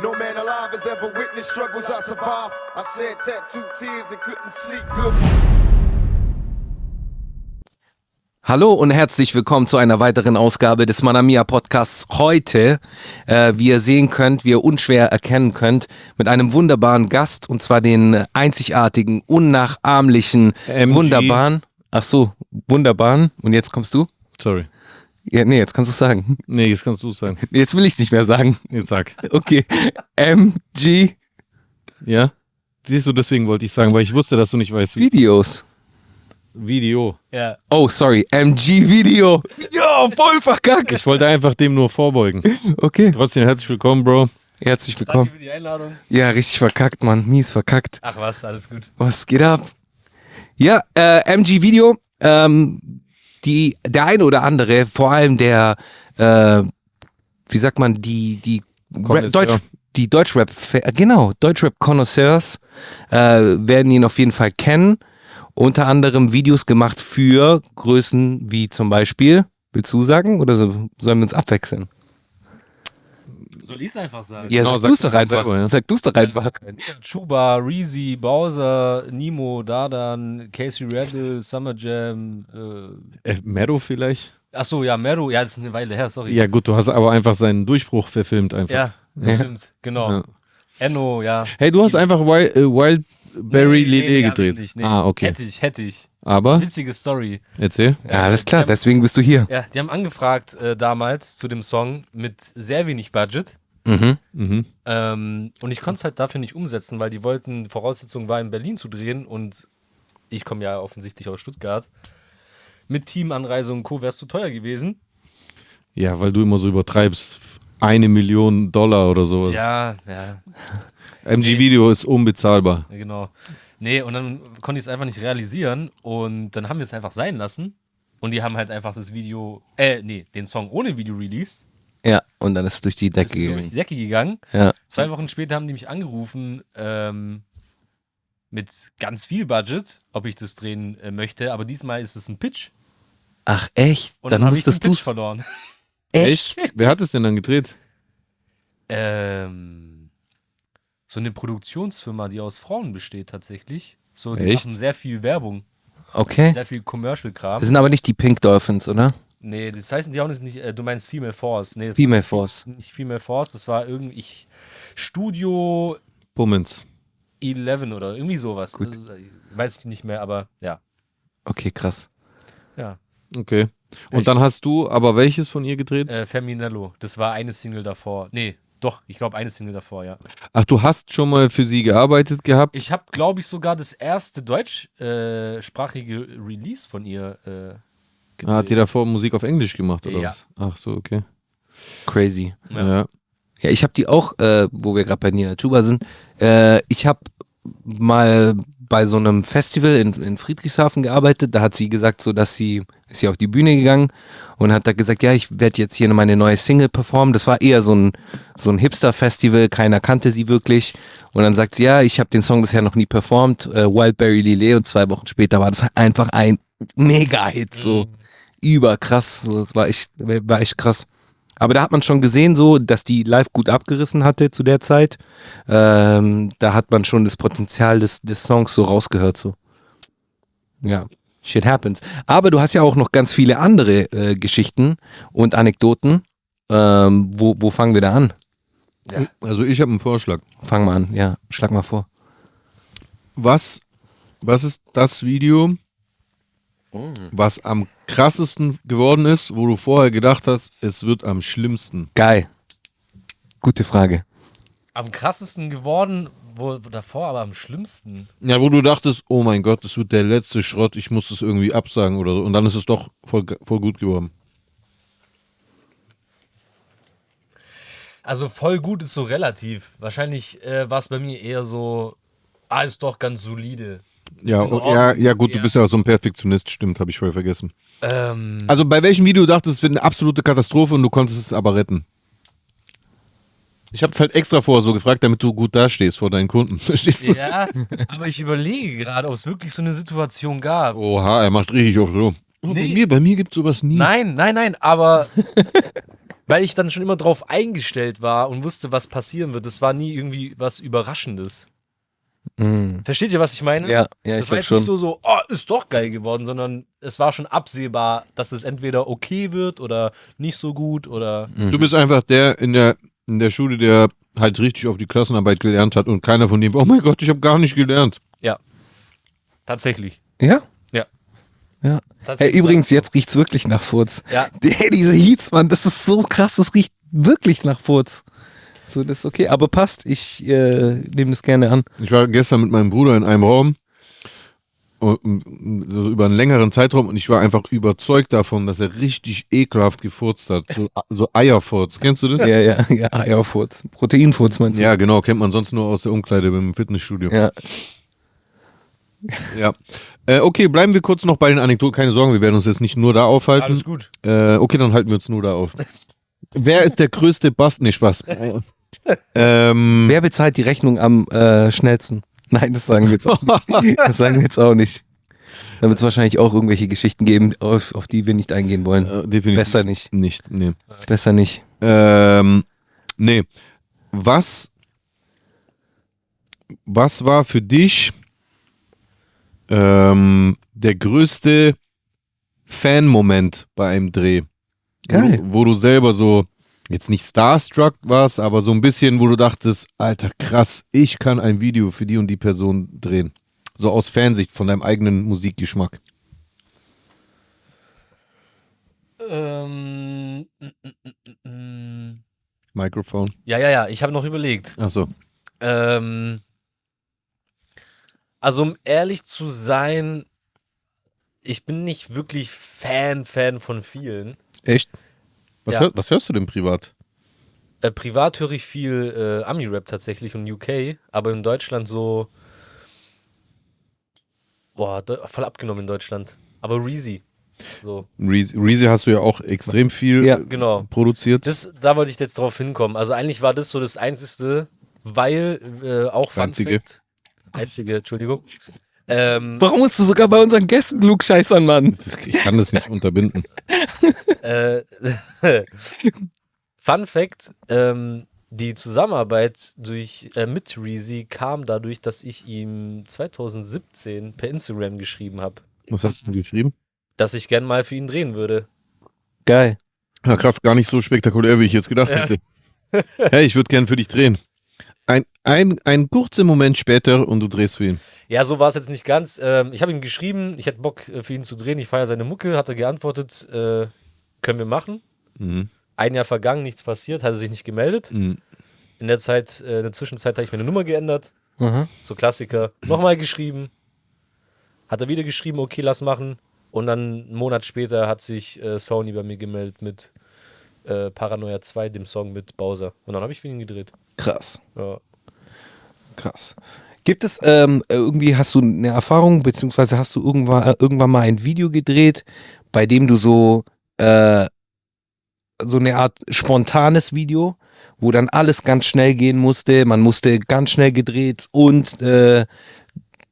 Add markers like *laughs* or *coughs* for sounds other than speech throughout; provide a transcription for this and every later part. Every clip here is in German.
No man alive has ever witnessed struggles I survived. I shed tattooed tears and couldn't sleep good. Hallo und herzlich willkommen zu einer weiteren Ausgabe des Manamia Podcasts. Heute, äh, wie ihr sehen könnt, wie ihr unschwer erkennen könnt, mit einem wunderbaren Gast und zwar den einzigartigen, unnachahmlichen, MG. wunderbaren. Ach so, wunderbaren. Und jetzt kommst du? Sorry. Ja, nee, jetzt kannst du sagen. Nee, jetzt kannst du es sagen. Jetzt will ich es nicht mehr sagen. Jetzt sag. Okay. MG Ja? Siehst du, deswegen wollte ich sagen, weil ich wusste, dass du nicht weißt, wie. Videos. Video. Ja. Oh, sorry. MG Video. Ja, voll verkackt. Ich wollte einfach dem nur vorbeugen. Okay. Trotzdem herzlich willkommen, Bro. Herzlich willkommen. Danke für die Einladung. Ja, richtig verkackt, Mann. Mies verkackt. Ach was, alles gut. Was geht ab? Ja, äh, MG Video, ähm, die, der eine oder andere, vor allem der, äh, wie sagt man, die, die Rap. Deutsch, die Deutschrap, genau, Deutschrap-Connoisseurs äh, werden ihn auf jeden Fall kennen. Unter anderem Videos gemacht für Größen wie zum Beispiel, willst du sagen, oder so, sollen wir uns abwechseln? Soll ich es einfach sagen? Ja, Genau, sag du es sag doch einfach. selber, ja. Sag du es doch einfach. Chuba, Reezy, Bowser, Nemo, Dardan, Casey Rebel, Summer Jam. Äh, Äh, Mero vielleicht? Achso, ja, Mero. Ja, das ist eine Weile her, sorry. Ja, gut, du hast aber einfach seinen Durchbruch verfilmt einfach. Ja, Ja. stimmt. Genau. Ja. Enno, ja. Hey, du hast einfach Wild, äh, Wildberry Nee, nee, Lele nee, gedreht. nicht, nee. Ah, okay. Hätte ich, hätte ich. Aber, Witzige Story. erzähl. Ja, alles klar, haben- deswegen bist du hier. Ja, die haben angefragt äh, damals zu dem Song mit sehr wenig Budget. Mhm. Mhm. Ähm, und ich konnte es halt dafür nicht umsetzen, weil die wollten, Voraussetzung war in Berlin zu drehen und ich komme ja offensichtlich aus Stuttgart. Mit Teamanreise und Co. wäre es zu teuer gewesen. Ja, weil du immer so übertreibst. Eine Million Dollar oder sowas. Ja, ja, MG Video ist unbezahlbar. genau. Nee, und dann konnte ich es einfach nicht realisieren und dann haben wir es einfach sein lassen. Und die haben halt einfach das Video, äh, nee, den Song ohne Video-Release. Ja, und dann ist es durch die ist Decke durch gegangen. die Decke gegangen. Ja. Zwei Wochen später haben die mich angerufen ähm, mit ganz viel Budget, ob ich das drehen äh, möchte. Aber diesmal ist es ein Pitch. Ach echt? Und dann dann, habe ich den musstest du Pitch verloren. *laughs* echt? Wer hat es denn dann gedreht? Ähm, so eine Produktionsfirma, die aus Frauen besteht tatsächlich. So, die Echt? machen sehr viel Werbung, Okay. sehr viel Commercial-Kram. Das sind aber nicht die Pink Dolphins, oder? Nee, das heißt, die das nicht, äh, du meinst Female Force. Nee, Female Force. nicht Female Force, das war irgendwie ich, Studio Bummens. 11 oder irgendwie sowas. Gut. Also, äh, weiß ich nicht mehr, aber ja. Okay, krass. Ja. Okay. Und Echt? dann hast du aber welches von ihr gedreht? Äh, Feminello, das war eine Single davor. Nee, doch, ich glaube eine Single davor, ja. Ach, du hast schon mal für sie gearbeitet gehabt? Ich habe, glaube ich, sogar das erste deutschsprachige Release von ihr äh, gedreht. Ah, hat die davor Musik auf Englisch gemacht oder Ja. was? Ach so, okay. Crazy. Ja. Ja. Ja, ich habe die auch, äh, wo wir gerade bei Nina Chuba sind, äh, ich habe mal bei so einem Festival in, in Friedrichshafen gearbeitet. Da hat sie gesagt, so dass sie ist sie auf die Bühne gegangen und hat da gesagt, ja, ich werde jetzt hier meine neue Single performen. Das war eher so ein so ein Hipster-Festival, keiner kannte sie wirklich. Und dann sagt sie, ja, ich habe den Song bisher noch nie performt, äh, Wildberry Lillet. Und zwei Wochen später war das einfach ein Mega-Hit, so überkrass. So, das war echt, war echt krass. Aber da hat man schon gesehen, so, dass die live gut abgerissen hatte zu der Zeit. Ähm, da hat man schon das Potenzial des, des Songs so rausgehört, so. Ja, shit happens. Aber du hast ja auch noch ganz viele andere äh, Geschichten und Anekdoten. Ähm, wo, wo fangen wir da an? Also ich habe einen Vorschlag. Fang mal an, ja, schlag mal vor. Was, was ist das Video, was am krassesten geworden ist, wo du vorher gedacht hast, es wird am schlimmsten? Geil. Gute Frage. Am krassesten geworden, wo, wo davor, aber am schlimmsten. Ja, wo du dachtest, oh mein Gott, das wird der letzte Schrott, ich muss das irgendwie absagen oder so. Und dann ist es doch voll, voll gut geworden. Also voll gut ist so relativ. Wahrscheinlich äh, war es bei mir eher so, ah, ist doch ganz solide. Ja, oh, ja, ja gut, du Ja. bist ja so ein Perfektionist, stimmt, habe ich voll vergessen. Ähm, Also bei welchem Video dachtest du, es wird eine absolute Katastrophe und du konntest es aber retten? Ich habe es halt extra vorher so gefragt, damit du gut dastehst vor deinen Kunden. *laughs* Verstehst du? ja, aber ich überlege gerade, ob es wirklich so eine Situation gab. Oha, er macht richtig auf so. Oh, bei Nee. mir, bei mir gibt es sowas nie. Nein, nein, nein, aber *laughs* weil ich dann schon immer drauf eingestellt war und wusste, was passieren wird. Das war nie irgendwie was Überraschendes. Mhm. Versteht ihr, was ich meine? Ja, ja, ich das war glaube jetzt schon. nicht so, so, oh, ist doch geil geworden, sondern es war schon absehbar, dass es entweder okay wird oder nicht so gut oder. Du bist einfach der in der, in der Schule, der halt richtig auf die Klassenarbeit gelernt hat und keiner von dem, oh mein Gott, ich habe gar nicht gelernt. Ja. Tatsächlich. Ja? Ja. Ja. Hey, übrigens, jetzt riecht's wirklich nach Furz. Ja. Hey, diese Heats, Mann, das ist so krass, das riecht wirklich nach Furz. So, das ist okay, aber passt, ich äh, nehme das gerne an. Ich war gestern mit meinem Bruder in einem Raum, so über einen längeren Zeitraum und ich war einfach überzeugt davon, dass er richtig ekelhaft gefurzt hat. So, so Eierfurz. Kennst du das? Ja, ja, *laughs* ja, Eierfurz. Proteinfurz meinst du? Ja, genau, kennt man sonst nur aus der Umkleide beim Fitnessstudio. Ja. Ja. Äh, okay, bleiben wir kurz noch bei den Anekdoten. Keine Sorgen, wir werden uns jetzt nicht nur da aufhalten. Alles gut. Äh, okay, dann halten wir uns nur da auf. *laughs* Wer ist der größte Bast? Nee, Spaß. *laughs* ähm, Wer bezahlt die Rechnung am äh, schnellsten? *laughs* Nein, das sagen wir jetzt auch nicht. Das sagen wir jetzt auch nicht. Da wird es wahrscheinlich auch irgendwelche Geschichten geben, auf, auf die wir nicht eingehen wollen. äh, definitiv Besser nicht. nicht. Nee. Besser nicht. Ähm, nee. Was, was war für dich ähm, der größte Fan-Moment bei einem Dreh? Geil. Wo, wo du selber so, jetzt nicht starstruck warst, aber so ein bisschen, wo du dachtest, Alter, krass, ich kann ein Video für die und die Person drehen. So aus Fansicht von deinem eigenen Musikgeschmack. Ähm. Mikrofon. ja, ja, ja, ich habe noch überlegt. Achso. Ähm, also um ehrlich zu sein, ich bin nicht wirklich Fan, Fan von vielen. Echt? Was, Ja. hör, was hörst du denn privat? Äh, privat höre ich viel äh, Ami-Rap tatsächlich und UK, aber in Deutschland so. Boah, voll abgenommen in Deutschland. Aber Reezy. So, Reezy hast du ja auch extrem viel Ja. genau. produziert. Das, da wollte ich jetzt drauf hinkommen. Also eigentlich war das so das Einzige, weil äh, auch Einzige. Fact- Einzige, Entschuldigung. Ähm, Warum musst du sogar bei unseren Gästen klugscheißern, Mann? Ich kann das nicht unterbinden. Äh, *laughs* Fun Fact: ähm, Die Zusammenarbeit durch, äh, mit Reezy kam dadurch, dass ich ihm 2017 per Instagram geschrieben habe, Was hast du geschrieben? dass ich gern mal für ihn drehen würde. Geil. Ja, krass, gar nicht so spektakulär, wie ich jetzt gedacht Ja. hätte. Hey, ich würde gern für dich drehen. Ein, ein, ein kurzer Moment später und du drehst für ihn. Ja, so war es jetzt nicht ganz. Ähm, ich habe ihm geschrieben, ich hätte Bock äh, für ihn zu drehen. Ich feiere seine Mucke, hat er geantwortet, äh, können wir machen. Mhm. Ein Jahr vergangen, nichts passiert, hat er sich nicht gemeldet. Mhm. In der Zeit, äh, in der Zwischenzeit habe ich meine Nummer geändert. Mhm. So Klassiker. Nochmal geschrieben. Hat er wieder geschrieben, okay, lass machen. Und dann einen Monat später hat sich äh, Sony bei mir gemeldet mit äh, Paranoia 2, dem Song mit Bowser. Und dann habe ich für ihn gedreht. Krass. Ja. Krass. Gibt es ähm, irgendwie, hast du eine Erfahrung, beziehungsweise hast du irgendwann, äh, irgendwann mal ein Video gedreht, bei dem du so, äh, so eine Art spontanes Video, wo dann alles ganz schnell gehen musste, man musste ganz schnell gedreht und äh,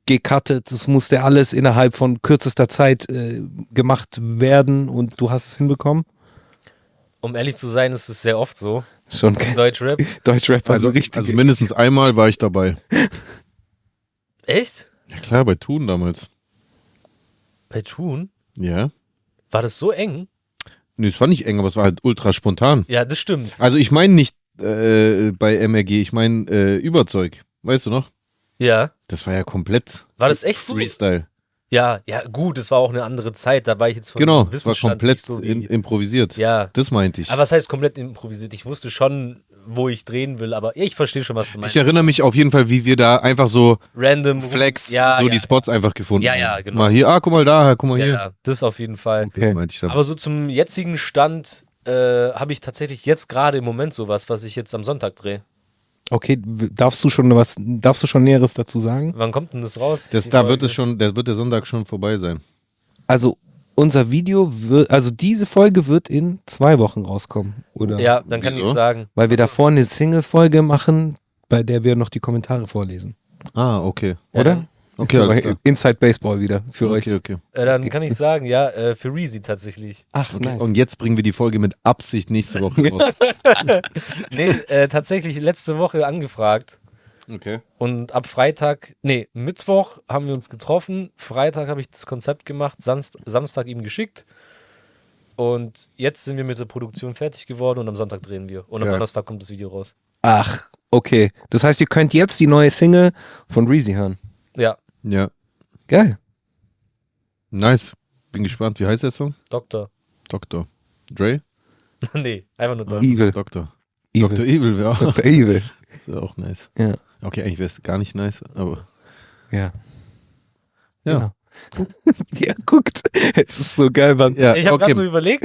gecuttet, das musste alles innerhalb von kürzester Zeit äh, gemacht werden und du hast es hinbekommen? Um ehrlich zu sein, ist es sehr oft so. Schon Deutschrap. *laughs* Deutschrap Also, also richtig. also mindestens einmal war ich dabei. Echt? Ja klar, bei Thun damals. Bei Tun? Ja. War das so eng? Nee, es war nicht eng, aber es war halt ultra spontan. Ja, das stimmt. Also ich meine nicht äh, bei MRG, ich meine äh, Überzeug. Weißt du noch? Ja. Das war ja komplett War das echt so? Freestyle. Ja, ja, gut, es war auch eine andere Zeit. Da war ich jetzt von Genau, es war komplett so in, improvisiert. Ja. Das meinte ich. Aber was heißt komplett improvisiert? Ich wusste schon, wo ich drehen will, aber ich verstehe schon, was du meinst. ich erinnere mich auf jeden Fall, wie wir da einfach so Random Flex, ja, so ja, die Spots einfach gefunden Ja, haben. ja, genau. Mal hier, ah, guck mal da, guck mal Ja, hier. ja, das auf jeden Fall. Das meinte ich dann. Aber so zum jetzigen Stand äh, habe ich tatsächlich jetzt gerade im Moment sowas, was ich jetzt am Sonntag drehe. Okay, darfst du schon was, darfst du schon Näheres dazu sagen? Wann kommt denn das raus? das, da wird es schon, da wird der Sonntag schon vorbei sein. Also unser Video wird, also diese Folge wird in zwei Wochen rauskommen, oder? Ja, dann kann Wieso? ich sagen. Weil wir davor eine Single-Folge machen, bei der wir noch die Kommentare vorlesen. Ah, okay. Ja, Oder? dann- Okay, alles klar. Inside Baseball wieder für Okay, euch. okay. Äh, dann kann ich *laughs* sagen, ja, äh, für Reezy tatsächlich. Ach, okay. Und jetzt bringen wir die Folge mit Absicht nächste Woche raus. *laughs* Nee, äh, tatsächlich letzte Woche angefragt. Okay. Und ab Freitag, nee, Mittwoch haben wir uns getroffen. Freitag habe ich das Konzept gemacht, Samst, Samstag ihm geschickt. Und jetzt sind wir mit der Produktion fertig geworden und am Sonntag drehen wir. Und am Geil. Donnerstag kommt das Video raus. Ach, okay. Das heißt, ihr könnt jetzt die neue Single von Reezy hören. Ja, Ja. Geil. Nice. Bin gespannt. Wie heißt der Song? Doktor. Doktor. Dre? *laughs* nee, einfach nur Doktor. Evil. Doktor. Evil. Dr. Evil wäre auch. Dr. Evil. *laughs* Das wäre auch nice. Ja. Okay, eigentlich wäre es gar nicht nice, aber. Ja. Ja. Genau. *laughs* Wie er guckt. Es ist so geil, Mann. Ja, Ich habe okay. gerade nur überlegt,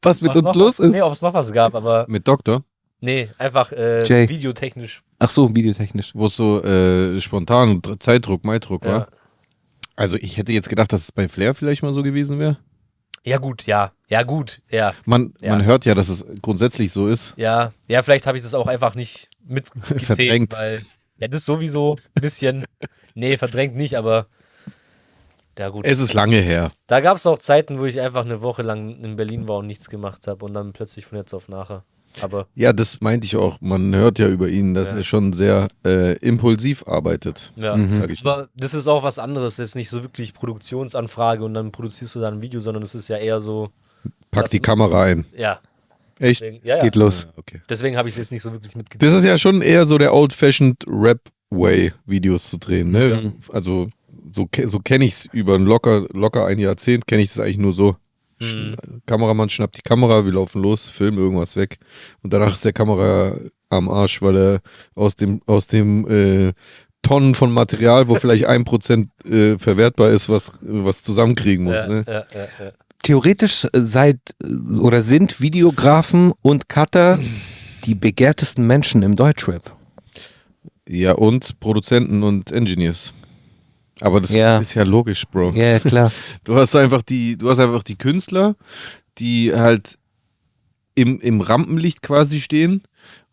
Was mit was uns los was, ist. nee, ob es noch was gab, aber Mit Doktor, nee, einfach äh, videotechnisch. Ach so, videotechnisch. wo es so äh, spontan Dr- Zeitdruck, Maidruck Ja. war. Also ich hätte jetzt gedacht, dass es bei Flair vielleicht mal so gewesen wäre. ja, gut, ja. Ja, gut, ja. Man, Ja. man hört ja, dass es grundsätzlich so ist. Ja, ja, vielleicht habe ich das auch einfach nicht mitgezählt, Verdrängt. weil ja, das sowieso ein bisschen, *laughs* nee, verdrängt nicht, aber ja gut. Es ist lange her. Da gab es auch Zeiten, wo ich einfach eine Woche lang in Berlin war und nichts gemacht habe und dann plötzlich von jetzt auf nachher. Aber Ja, das meinte ich auch. Man hört ja über ihn, dass Ja. er schon sehr äh, impulsiv arbeitet. ja. Mhm. Sag ich. Aber das ist auch was anderes, jetzt nicht so wirklich Produktionsanfrage und dann produzierst du da ein Video, sondern es ist ja eher so, Pack die Kamera ein. ja. Echt? Deswegen, Es ja, geht ja. los. Okay. deswegen habe ich es jetzt nicht so wirklich mitgezählt. Das ist ja schon eher so der old-fashioned Rap-Way, Videos zu drehen. Ne? Also so, so kenne ich es über ein locker, locker ein Jahrzehnt, kenne ich das eigentlich nur so. Sch- Kameramann schnappt die Kamera, wir laufen los, filmen irgendwas weg und danach ist der Kamera am Arsch, weil er aus dem, aus dem äh, Tonnen von Material, wo vielleicht ein Prozent äh, verwertbar ist, was, was zusammenkriegen muss. ja, Ne? ja, ja, ja. Theoretisch seid oder sind Videografen und Cutter die begehrtesten Menschen im Deutschrap. Ja, und Produzenten und Engineers. Aber das Ja. ist ja logisch, Bro. Ja, ja, klar. *laughs* Du hast einfach die, du hast einfach die Künstler, die halt im, im Rampenlicht quasi stehen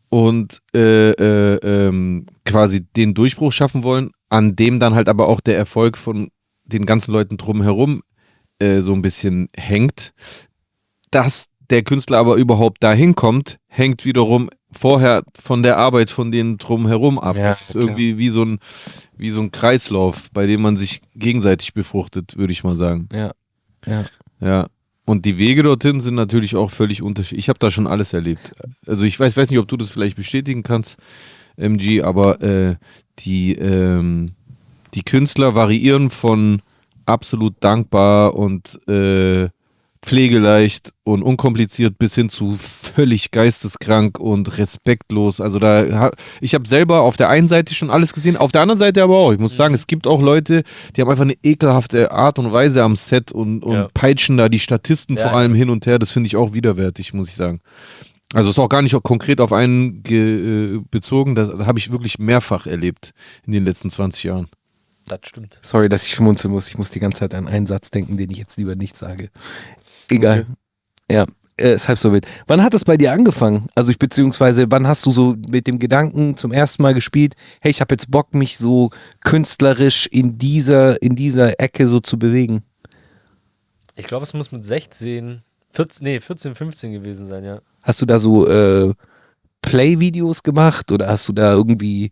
und äh, äh, ähm, quasi den Durchbruch schaffen wollen, an dem dann halt aber auch der Erfolg von den ganzen Leuten drumherum äh, so ein bisschen hängt. Dass der Künstler aber überhaupt dahin kommt, hängt wiederum vorher von der Arbeit von denen drumherum ab. Ja, das ist klar. irgendwie wie so ein wie so ein Kreislauf, bei dem man sich gegenseitig befruchtet, würde ich mal sagen. Ja. Ja. Ja. Und die Wege dorthin sind natürlich auch völlig unterschiedlich. Ich habe da schon alles erlebt. Also ich weiß, weiß nicht, ob du das vielleicht bestätigen kannst, MG, aber äh, die, ähm, die Künstler variieren von absolut dankbar und äh, pflegeleicht und unkompliziert bis hin zu völlig geisteskrank und respektlos. Also da, ich habe selber auf der einen Seite schon alles gesehen, auf der anderen Seite aber auch. Ich muss sagen, es gibt auch Leute, die haben einfach eine ekelhafte Art und Weise am Set und, und Ja. peitschen da die Statisten Ja, vor allem hin und her. Das finde ich auch widerwärtig, muss ich sagen. Also ist auch gar nicht konkret auf einen ge, äh, bezogen, das habe ich wirklich mehrfach erlebt in den letzten 20 Jahren. Das stimmt. Sorry, dass ich schmunzeln muss. Ich muss die ganze Zeit an einen Satz denken, den ich jetzt lieber nicht sage. Egal. Ja, äh, ist halb so wild. Wann hat es bei dir angefangen? Also ich beziehungsweise wann hast du so mit dem Gedanken zum ersten Mal gespielt, hey, ich habe jetzt Bock, mich so künstlerisch in dieser, in dieser Ecke so zu bewegen? Ich glaube, es muss mit 16, 14, nee, 14, 15 gewesen sein, ja. Hast du da so äh, Play-Videos gemacht oder hast du da irgendwie,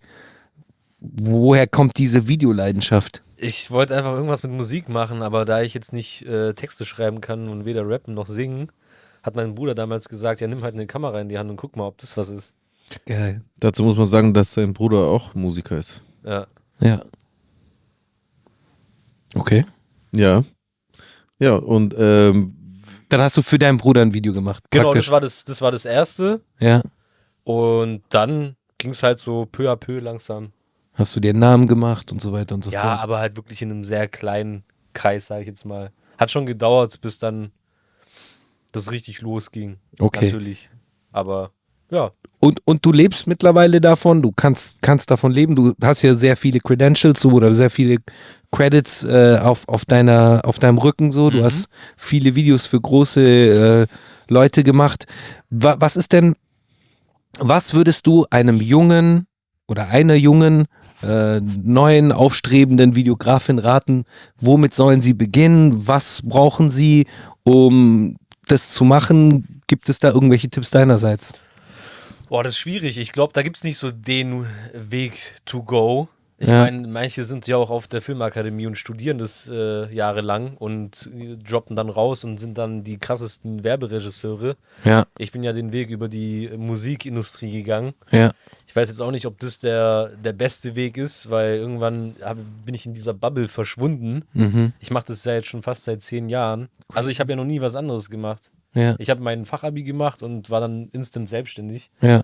woher kommt diese Videoleidenschaft? Ich wollte einfach irgendwas mit Musik machen, aber da ich jetzt nicht äh, Texte schreiben kann und weder rappen noch singen, hat mein Bruder damals gesagt, ja, nimm halt eine Kamera in die Hand und guck mal, ob das was ist. Geil. Dazu muss man sagen, dass sein Bruder auch Musiker ist. Ja. Ja. Okay. Ja. Ja, und ähm, Dann hast du für deinen Bruder ein Video gemacht. Genau, Praktisch. das war das, das war das erste. Ja. Und dann ging es halt so peu à peu langsam. Hast du dir einen Namen gemacht und so weiter und so Ja, fort. aber halt wirklich in einem sehr kleinen Kreis, sage ich jetzt mal. Hat schon gedauert, bis dann das richtig losging. Okay. Natürlich. Aber ja, Und, und du lebst mittlerweile davon, du kannst, kannst davon leben, du hast ja sehr viele Credentials so oder sehr viele Credits äh, auf, auf, deiner, auf deinem Rücken so, du Mhm. hast viele Videos für große äh, Leute gemacht. Wa, was ist denn, was würdest du einem Jungen oder einer Jungen äh, neuen aufstrebenden Videografinnen raten, womit sollen sie beginnen, was brauchen sie, um das zu machen? Gibt es da irgendwelche Tipps deinerseits? Boah, das ist schwierig. Ich glaube, da gibt es nicht so den Weg to go. Ich Ja. meine, manche sind ja auch auf der Filmakademie und studieren das äh, jahrelang und äh, droppen dann raus und sind dann die krassesten Werberegisseure. Ja, Ich bin ja den Weg über die Musikindustrie gegangen. ja, Ich weiß jetzt auch nicht, ob das der, der beste Weg ist, weil irgendwann hab, bin ich in dieser Bubble verschwunden. mhm. Ich mache das ja jetzt schon fast seit zehn Jahren. Also ich habe ja noch nie was anderes gemacht. ja, Ich habe mein Fachabi gemacht und war dann instant selbstständig. ja,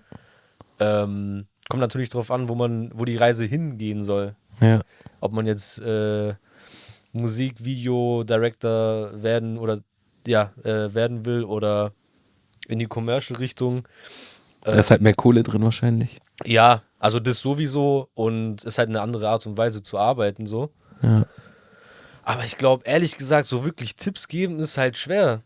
Ähm, kommt natürlich darauf an, wo man, wo die Reise hingehen soll. ja. Ob man jetzt äh, Musik, Video, Director werden oder ja, äh, werden will oder in die Commercial-Richtung. Da ist halt mehr Kohle drin wahrscheinlich. Ja, also das sowieso und ist halt eine andere Art und Weise zu arbeiten so. Ja. Aber ich glaube, ehrlich gesagt, so wirklich Tipps geben ist halt schwer.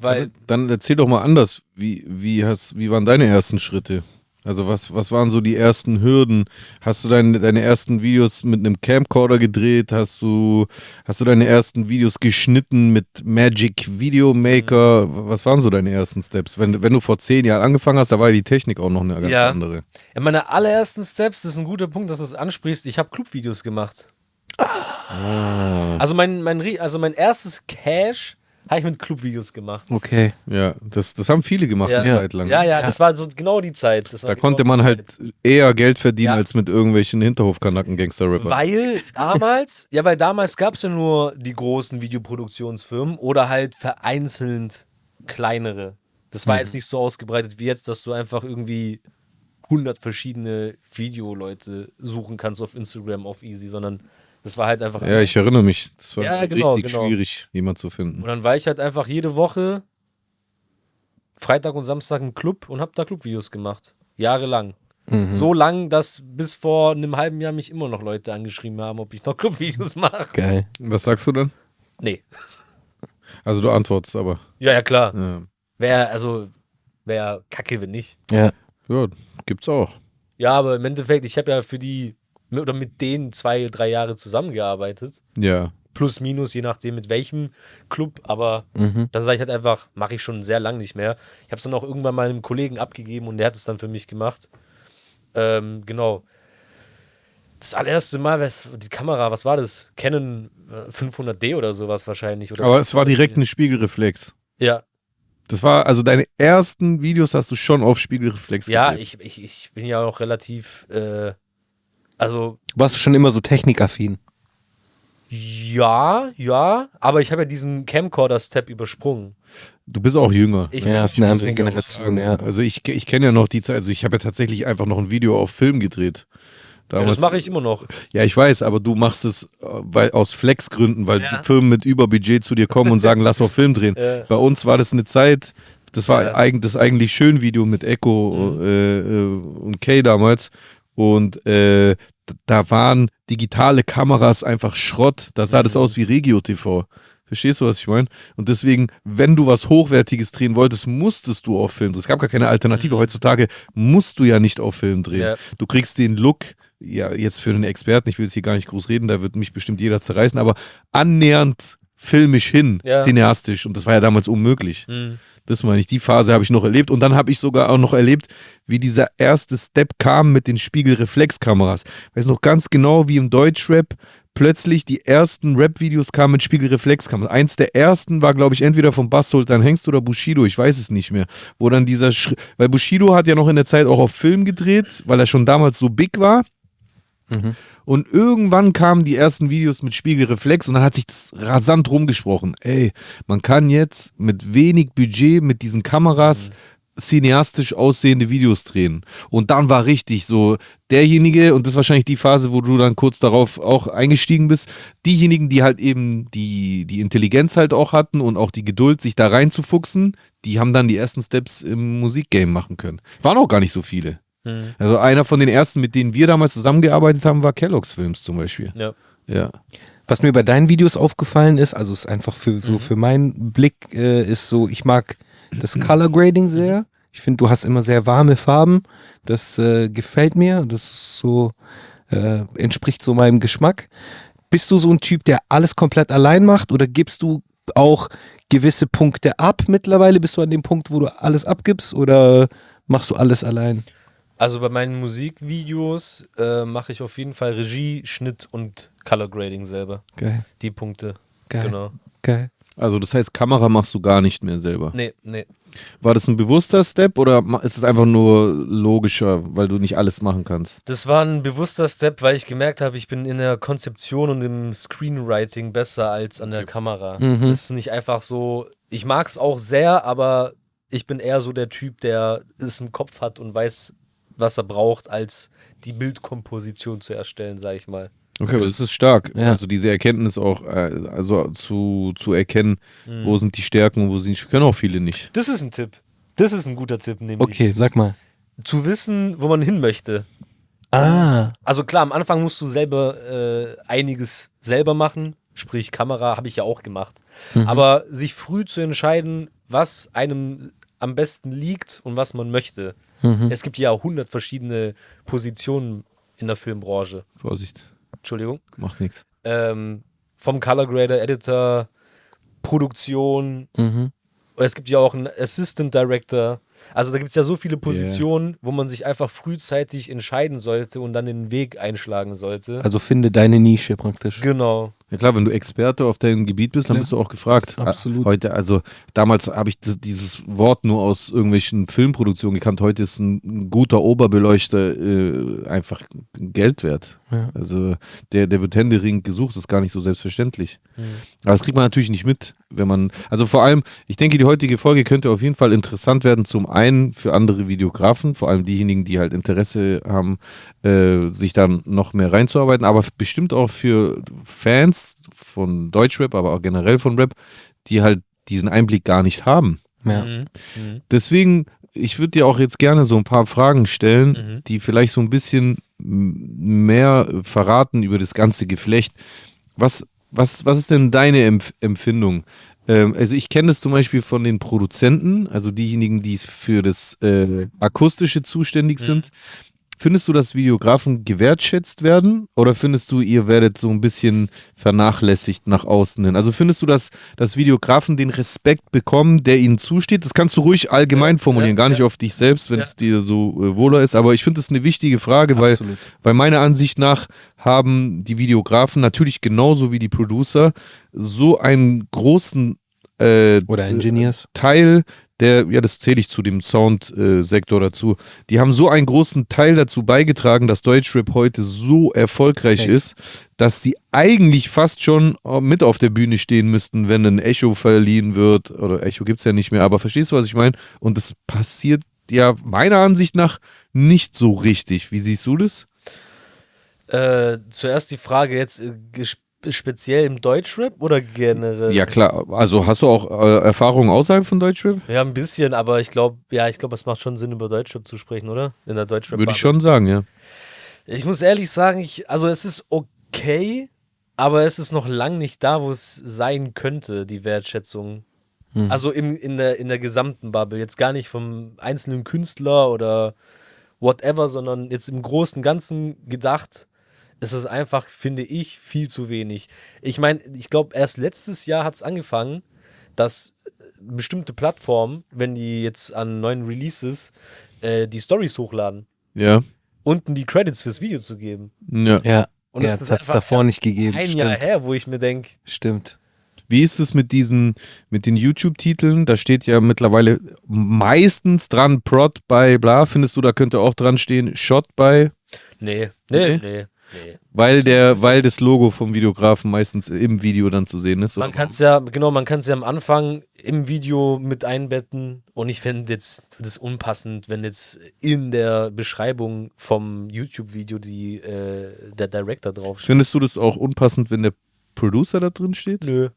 Weil, Dann erzähl doch mal anders. Wie, wie, hast, wie waren deine ersten Schritte? Also was, was waren so die ersten Hürden? Hast du deine, deine ersten Videos mit einem Camcorder gedreht? Hast du, hast du deine ersten Videos geschnitten mit Magic Video Maker? Mhm. Was waren so deine ersten Steps? Wenn, wenn du vor zehn Jahren angefangen hast, da war ja die Technik auch noch eine ganz Ja. andere. ja, meine allerersten Steps, das ist ein guter Punkt, dass du es ansprichst. Ich habe Clubvideos gemacht. Also mein, mein, also mein erstes Cash habe ich mit Clubvideos gemacht. Okay. Ja, das, das haben viele gemacht Ja. eine Zeit lang. Ja, ja, das war so genau die Zeit. Da genau konnte man halt eher Geld verdienen Ja. als mit irgendwelchen Hinterhofkanacken Gangster-Rapper. Weil damals, ja, weil damals gab es ja nur die großen Videoproduktionsfirmen oder halt vereinzelt kleinere. Das war jetzt nicht so ausgebreitet wie jetzt, dass du einfach irgendwie 100 verschiedene Videoleute suchen kannst auf Instagram auf Easy, sondern das war halt einfach. Ja, ich erinnere mich. Das war Ja, genau, richtig genau. schwierig, jemand zu finden. Und dann war ich halt einfach jede Woche Freitag und Samstag im Club und hab da Clubvideos gemacht. Jahrelang. Mhm. So lang, dass bis vor einem halben Jahr mich immer noch Leute angeschrieben haben, ob ich noch Clubvideos mache. Geil. Was sagst du dann? Nee. Also du antwortest aber. Ja, ja, klar. Ja, Wäre, also, wäre kacke, wenn nicht. Ja. ja gibt's auch. Ja, aber im Endeffekt, ich habe ja für die, oder mit denen zwei, drei Jahre zusammengearbeitet. Ja. Plus, minus, je nachdem mit welchem Club. Aber Mhm. dann sage ich halt einfach, mache ich schon sehr lang nicht mehr. Ich habe es dann auch irgendwann mal einem Kollegen abgegeben und der hat es dann für mich gemacht. Ähm, genau. Das allererste Mal, was, die Kamera, was war das? Canon äh, 500D oder sowas wahrscheinlich. Oder Aber es war direkt eine Spiegelreflex. Ja, Das war, also deine ersten Videos hast du schon auf Spiegelreflex ja gedreht. ich, ich, ich bin ja auch relativ, äh, also Warst du schon immer so technikaffin? Ja, ja, aber ich habe ja diesen Camcorder-Step übersprungen. Du bist auch jünger. Ich Ja, ist eine andere Generation, ja. Also ich, ich kenne ja noch die Zeit, also ich habe ja tatsächlich einfach noch ein Video auf Film gedreht. ja, das mache ich immer noch. Ja, ich weiß, aber du machst es äh, weil, aus Flexgründen, weil Ja. die Firmen mit Überbudget zu dir kommen und sagen, lass auf Film drehen. Ja. Bei uns war das eine Zeit, das war Ja. das eigentlich schön Video mit Echo Mhm. äh, äh, und Kay damals. Und äh, da waren digitale Kameras einfach Schrott. Da sah das Mhm. aus wie Regio TV. Verstehst du, was ich meine? Und deswegen, wenn du was Hochwertiges drehen wolltest, musstest du auf Film drehen. Es gab gar keine Alternative. Heutzutage musst du ja nicht auf Film drehen. Mhm. Ja. Du kriegst den Look, ja, jetzt für einen Experten, ich will jetzt hier gar nicht groß reden, da wird mich bestimmt jeder zerreißen, aber annähernd filmisch hin, Ja. cineastisch. Und das war ja damals unmöglich. Hm. Das meine ich, die Phase habe ich noch erlebt. Und dann habe ich sogar auch noch erlebt, wie dieser erste Step kam mit den Spiegelreflexkameras. Ich weiß noch ganz genau, wie im Deutschrap plötzlich die ersten Rap-Videos kamen mit Spiegelreflexkameras. Eins der ersten war, glaube ich, entweder von Bass Sultan Hengst oder Bushido, ich weiß es nicht mehr. Wo dann dieser Schritt, weil Bushido hat ja noch in der Zeit auch auf Film gedreht, weil er schon damals so big war. Und irgendwann kamen die ersten Videos mit Spiegelreflex und dann hat sich das rasant rumgesprochen. Ey, man kann jetzt mit wenig Budget mit diesen Kameras cineastisch aussehende Videos drehen. Und dann war richtig so derjenige, und das ist wahrscheinlich die Phase, wo du dann kurz darauf auch eingestiegen bist, diejenigen, die halt eben die, die Intelligenz halt auch hatten und auch die Geduld, sich da reinzufuchsen, die haben dann die ersten Steps im Musikgame machen können. Waren auch gar nicht so viele. Hm. Also einer von den ersten, mit denen wir damals zusammengearbeitet haben, war Kellogg's Films zum Beispiel. Ja. Ja. Was mir bei deinen Videos aufgefallen ist, also ist einfach für so für meinen Blick äh, ist so, ich mag das Color Grading sehr. Ich finde, du hast immer sehr warme Farben. Das äh, gefällt mir. Das ist so äh, entspricht so meinem Geschmack. Bist du so ein Typ, der alles komplett allein macht oder gibst du auch gewisse Punkte ab mittlerweile? Bist du an dem Punkt, wo du alles abgibst oder machst du alles allein? Also bei meinen Musikvideos äh, mache ich auf jeden Fall Regie, Schnitt und Color Grading selber. Geil, Die Punkte. geil, Genau. geil. Also das heißt, Kamera machst du gar nicht mehr selber. Nee, nee. War das ein bewusster Step oder ist es einfach nur logischer, weil du nicht alles machen kannst? Das war ein bewusster Step, weil ich gemerkt habe, ich bin in der Konzeption und im Screenwriting besser als an der Kamera. Mhm. Das ist nicht einfach so. Ich mag es auch sehr, aber ich bin eher so der Typ, der es im Kopf hat und weiß, was er braucht, als die Bildkomposition zu erstellen, sag ich mal. Okay, aber das ist stark. Ja. Also diese Erkenntnis auch, äh, also zu, zu erkennen, Mhm. wo sind die Stärken und wo sind die können auch viele nicht. Das ist ein Tipp. Das ist ein guter Tipp, nämlich. Okay, sag mal. Zu wissen, wo man hin möchte. Ah, Also klar, am Anfang musst du selber äh, einiges selber machen, sprich Kamera habe ich ja auch gemacht. Aber sich früh zu entscheiden, was einem am besten liegt und was man möchte. Es gibt ja hundert verschiedene Positionen in der Filmbranche. Vorsicht, Entschuldigung. macht nichts. Ähm, vom Color Grader, Editor, Produktion. mhm. Es gibt ja auch einen Assistant Director. Also da gibt es ja so viele Positionen, wo man sich einfach frühzeitig entscheiden sollte und dann den Weg einschlagen sollte. also finde deine Nische praktisch. Genau. Ja klar, wenn du Experte auf deinem Gebiet bist, dann Klar. bist du auch gefragt. Absolut. Heute, also damals habe ich dieses Wort nur aus irgendwelchen Filmproduktionen gekannt. Heute ist ein, ein guter Oberbeleuchter äh, einfach Geld wert. Ja. Also der, der wird händeringend gesucht, das ist gar nicht so selbstverständlich. Mhm. Aber das kriegt man natürlich nicht mit, wenn man, also vor allem, ich denke, die heutige Folge könnte auf jeden Fall interessant werden, zum einen für andere Videografen, vor allem diejenigen, die halt Interesse haben, äh, sich dann noch mehr reinzuarbeiten, aber bestimmt auch für Fans von Deutschrap, aber auch generell von Rap, die halt diesen Einblick gar nicht haben. Ja. Mhm. Mhm. Deswegen, ich würde dir auch jetzt gerne so ein paar Fragen stellen, Mhm. die vielleicht so ein bisschen mehr verraten über das ganze Geflecht. Was, was, was ist denn deine Empf Empfindung? Ähm, also ich kenne das zum Beispiel von den Produzenten, also diejenigen, die für das äh, Akustische zuständig Mhm. sind. Findest du, dass Videografen gewertschätzt werden oder findest du, ihr werdet so ein bisschen vernachlässigt nach außen hin? Also findest du, dass, dass Videografen den Respekt bekommen, der ihnen zusteht? Das kannst du ruhig allgemein formulieren, gar nicht auf dich selbst, wenn es dir so äh, wohler ist. Aber ich finde das eine wichtige Frage, weil, weil meiner Ansicht nach haben die Videografen natürlich genauso wie die Producer so einen großen äh, Oder Engineers. Teil der, ja, das zähle ich zu dem Sound-Sektor dazu. Die haben so einen großen Teil dazu beigetragen, dass Deutschrap heute so erfolgreich Safe. ist, dass die eigentlich fast schon äh, mit auf der Bühne stehen müssten, wenn ein Echo verliehen wird. Oder Echo gibt es ja nicht mehr, aber verstehst du, was ich meine? Und das passiert ja meiner Ansicht nach nicht so richtig. Wie siehst du das? Äh, zuerst die Frage jetzt äh, ges- speziell im Deutschrap oder generell? Ja, klar. Also hast du auch äh, Erfahrungen außerhalb von Deutschrap? Ja, ein bisschen, aber ich glaube, ja, ich glaube, es macht schon Sinn, über Deutschrap zu sprechen, oder? In der Deutschrap. Würde ich schon sagen, ja. Ich muss ehrlich sagen, ich, also es ist okay, aber es ist noch lang nicht da, wo es sein könnte, die Wertschätzung. Hm. Also im, in, der, in der gesamten Bubble. Jetzt gar nicht vom einzelnen Künstler oder whatever, sondern jetzt im Großen und Ganzen gedacht, ist es einfach, finde ich, viel zu wenig. Ich meine, ich glaube, erst letztes Jahr hat es angefangen, dass bestimmte Plattformen, wenn die jetzt an neuen Releases äh, die Stories hochladen, Ja. unten die Credits fürs Video zu geben. Ja. Ja, Und ja das ist hat es davor nicht gegeben. Ein Stimmt. Jahr her, wo ich mir denke, Stimmt. Wie ist es mit diesen, mit den YouTube-Titeln? Da steht ja mittlerweile meistens dran Prod bei bla. Findest du, da könnte auch dran stehen Shot bei? nee, nee, Okay. nee, nee. Weil der, weil das Logo vom Videografen meistens im Video dann zu sehen ist. Man kann es ja, genau, man kann es ja am Anfang im Video mit einbetten und ich fände jetzt das unpassend, wenn jetzt in der Beschreibung vom YouTube-Video die, äh, der Director draufsteht. Findest du das auch unpassend, wenn der Producer da drin steht? Nö.